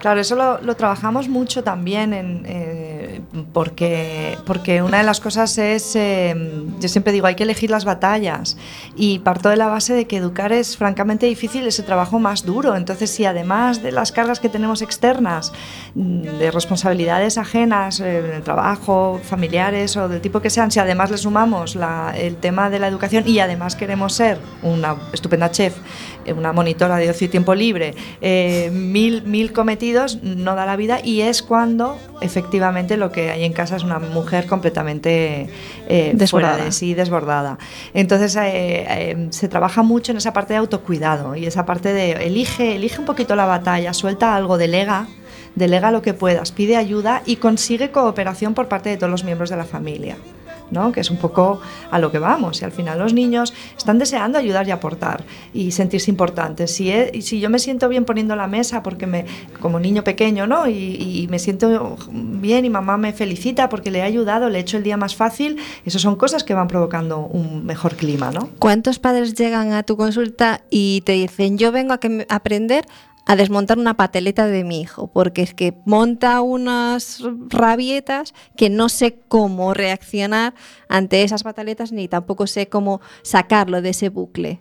Claro, eso lo, trabajamos mucho también eh, porque, porque una de las cosas es, eh, yo siempre digo, hay que elegir las batallas y parto de la base de que educar es francamente difícil, es el trabajo más duro. Entonces, si además de las cargas que tenemos externas, mm, de responsabilidades ajenas, eh, el trabajo, familiares o del tipo que sean, si además le sumamos el tema de la educación y además queremos ser una estupenda chef, una monitora de ocio y tiempo libre, eh, mil, mil cometidos, no da la vida y es cuando efectivamente lo que hay en casa es una mujer completamente eh, fuera Desbordada. de sí, desbordada. Entonces eh, se trabaja mucho en esa parte de autocuidado y esa parte de elige, elige un poquito la batalla, suelta algo, delega. Delega lo que puedas, pide ayuda y consigue cooperación por parte de todos los miembros de la familia. ¿No? que es un poco a lo que vamos. Y al final los niños están deseando ayudar y aportar y sentirse importantes. Si, si yo me siento bien poniendo la mesa porque me, como niño pequeño, ¿no? Y, me siento bien y mamá me felicita porque le he ayudado, le he hecho el día más fácil, eso son cosas que van provocando un mejor clima, ¿no? ¿Cuántos padres llegan a tu consulta y te dicen, yo vengo a aprender a desmontar una pateleta de mi hijo, porque es que monta unas rabietas que no sé cómo reaccionar ante esas pataletas ni tampoco sé cómo sacarlo de ese bucle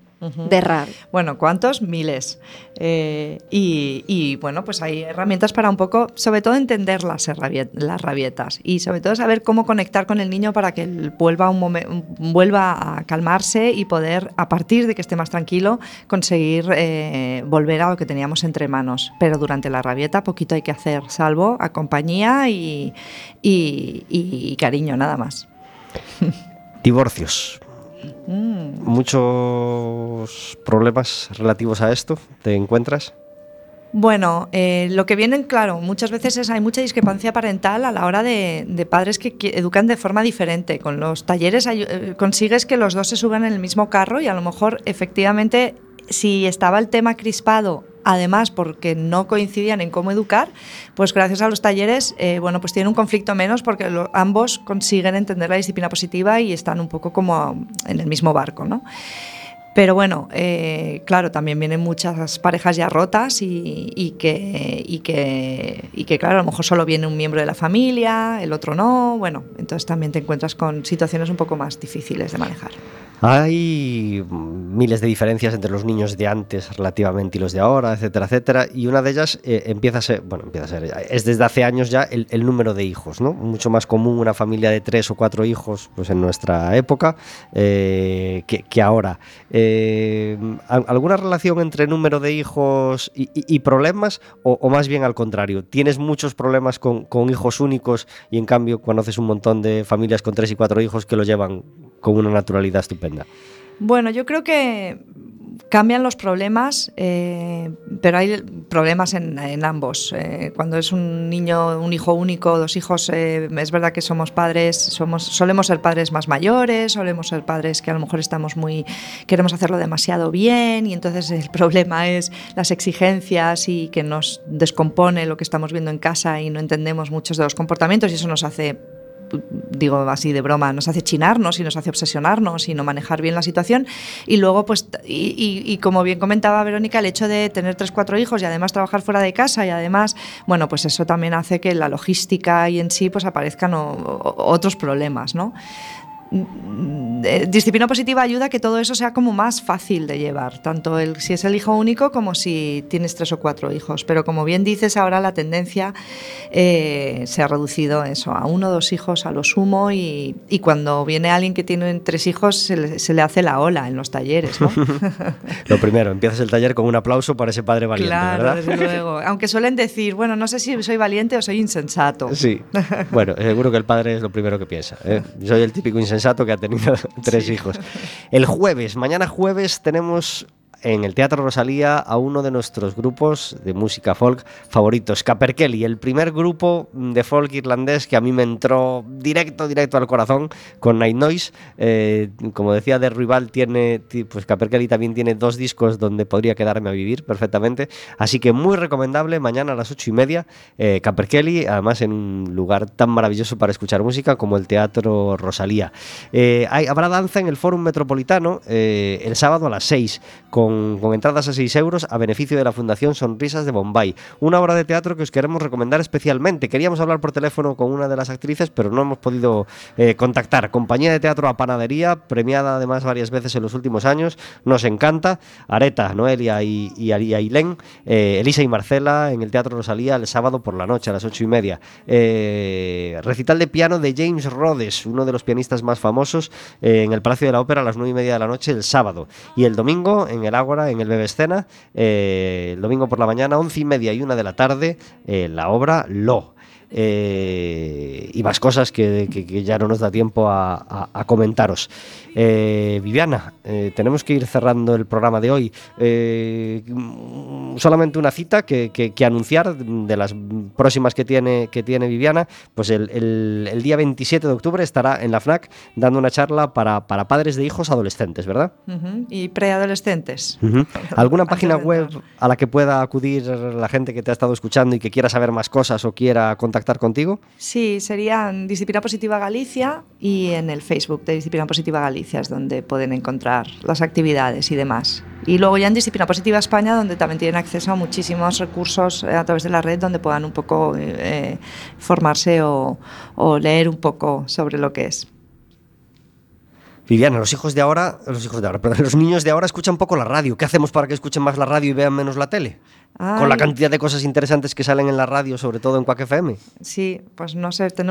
de rabia? Bueno, ¿cuántos? Miles. Eh, y, y, bueno, pues hay herramientas para un poco, sobre todo entender las, las rabietas y sobre todo saber cómo conectar con el niño para que él vuelva, un momen- vuelva a calmarse y poder, a partir de que esté más tranquilo, conseguir eh, volver a lo que teníamos entre manos. Pero durante la rabieta poquito hay que hacer, salvo a compañía y, y- y cariño, nada más. Divorcios. Muchos problemas relativos a esto, ¿te encuentras? Bueno, eh, lo que vienen, claro, muchas veces es hay mucha discrepancia parental a la hora de, padres que, educan de forma diferente. Con los talleres eh, consigues que los dos se suban en el mismo carro y a lo mejor efectivamente si estaba el tema crispado, además porque no coincidían en cómo educar, pues gracias a los talleres, eh, bueno, pues tienen un conflicto menos porque ambos consiguen entender la disciplina positiva y están un poco como en el mismo barco, ¿no? Pero bueno, eh, claro, también vienen muchas parejas ya rotas y, y que, y, que, y que, claro, a lo mejor solo viene un miembro de la familia, el otro no. Bueno, entonces también te encuentras con situaciones un poco más difíciles de manejar. Hay miles de diferencias entre los niños de antes relativamente y los de ahora, etcétera, etcétera. Y una de ellas eh, empieza a ser, bueno, empieza a ser, es desde hace años ya el, número de hijos, ¿no? Mucho más común una familia de tres o cuatro hijos, pues en nuestra época, eh, que, ahora. Eh, ¿al- ¿Alguna relación entre número de hijos y, problemas? O, más bien al contrario, ¿tienes muchos problemas con hijos únicos y en cambio conoces un montón de familias con tres y cuatro hijos que lo llevan con una naturalidad estupenda? Bueno, yo creo que cambian los problemas, eh, pero hay problemas en, ambos. Eh, cuando es un niño, un hijo único, dos hijos, eh, es verdad que somos padres, somos, solemos ser padres más mayores, solemos ser padres que a lo mejor estamos muy, queremos hacerlo demasiado bien y entonces el problema es las exigencias y que nos descompone lo que estamos viendo en casa y no entendemos muchos de los comportamientos y eso nos hace digo así de broma, nos hace chinarnos y nos hace obsesionarnos y no manejar bien la situación. Y luego, pues, y, como bien comentaba Verónica, el hecho de tener tres, cuatro hijos y además trabajar fuera de casa y además, bueno, pues eso también hace que la logística y en sí, pues aparezcan otros problemas, ¿no? Eh, disciplina positiva ayuda a que todo eso sea como más fácil de llevar, tanto el, si es el hijo único como si tienes tres o cuatro hijos. Pero como bien dices, ahora la tendencia eh, se ha reducido eso, a uno o dos hijos a lo sumo y, y cuando viene alguien que tiene tres hijos se le, se le hace la ola en los talleres. ¿no? Lo primero, empiezas el taller con un aplauso para ese padre valiente, claro, ¿verdad? desde luego. Aunque suelen decir, bueno, no sé si soy valiente o soy insensato. Sí. Bueno, seguro que el padre es lo primero que piensa. ¿eh? Soy el típico insensato que ha tenido tres hijos. El jueves, mañana jueves, tenemos en el Teatro Rosalía a uno de nuestros grupos de música folk favoritos, Caperkelly, el primer grupo de folk irlandés que a mí me entró directo, directo al corazón con Night Noise. Eh, como decía de Rival, tiene, ti- pues Caperkelly también tiene dos discos donde podría quedarme a vivir perfectamente. Así que muy recomendable, mañana a las ocho y media, eh, Caperkelly, además en un lugar tan maravilloso para escuchar música como el Teatro Rosalía. Eh, habrá danza en el Fórum Metropolitano eh, el sábado a las 6, con, con entradas a 6 euros a beneficio de la Fundación Sonrisas de Bombay. Una obra de teatro que os queremos recomendar especialmente. Queríamos hablar por teléfono con una de las actrices, pero no hemos podido eh, contactar. Compañía de Teatro a Panadería, premiada además varias veces en los últimos años. Nos encanta. Areta, Noelia y, y, y Ailén, eh, Elisa y Marcela en el Teatro Rosalía el sábado por la noche a las ocho y media. Eh, recital de piano de James Rhodes, uno de los pianistas más famosos, en el Palacio de la Ópera a las nueve y media de la noche el sábado. Y el domingo en el Ágora, en el Bebe Escena, eh, el domingo por la mañana, once y media y una de la tarde, eh, la obra Lo. Eh, y más cosas que, que- que ya no nos da tiempo a, a- a comentaros. Eh, Viviana, eh, tenemos que ir cerrando el programa de hoy. Eh, solamente una cita que, que- anunciar de las próximas que tiene, que tiene Viviana. Pues el, el- el día 27 de octubre estará en la FNAC dando una charla para, para padres de hijos adolescentes, ¿verdad? Ujú, Y preadolescentes. Ujú. ¿Alguna Antes página web a la que pueda acudir la gente que te ha estado escuchando y que quiera saber más cosas o quiera contactar contigo? Sí, serían Disciplina Positiva Galicia y en el Facebook de Disciplina Positiva Galicia es donde pueden encontrar las actividades y demás. Y luego ya en Disciplina Positiva España, donde también tienen acceso a muchísimos recursos eh, a través de la red, donde puedan un poco eh, formarse o, o leer un poco sobre lo que es. Viviana, los hijos de ahora, los hijos de ahora, perdón, los niños de ahora escuchan poco la radio. ¿Qué hacemos para que escuchen más la radio y vean menos la tele? Con la cantidad de cosas interesantes que salen en la radio, sobre todo en Quack FM. Sí, pues no sé, tenemos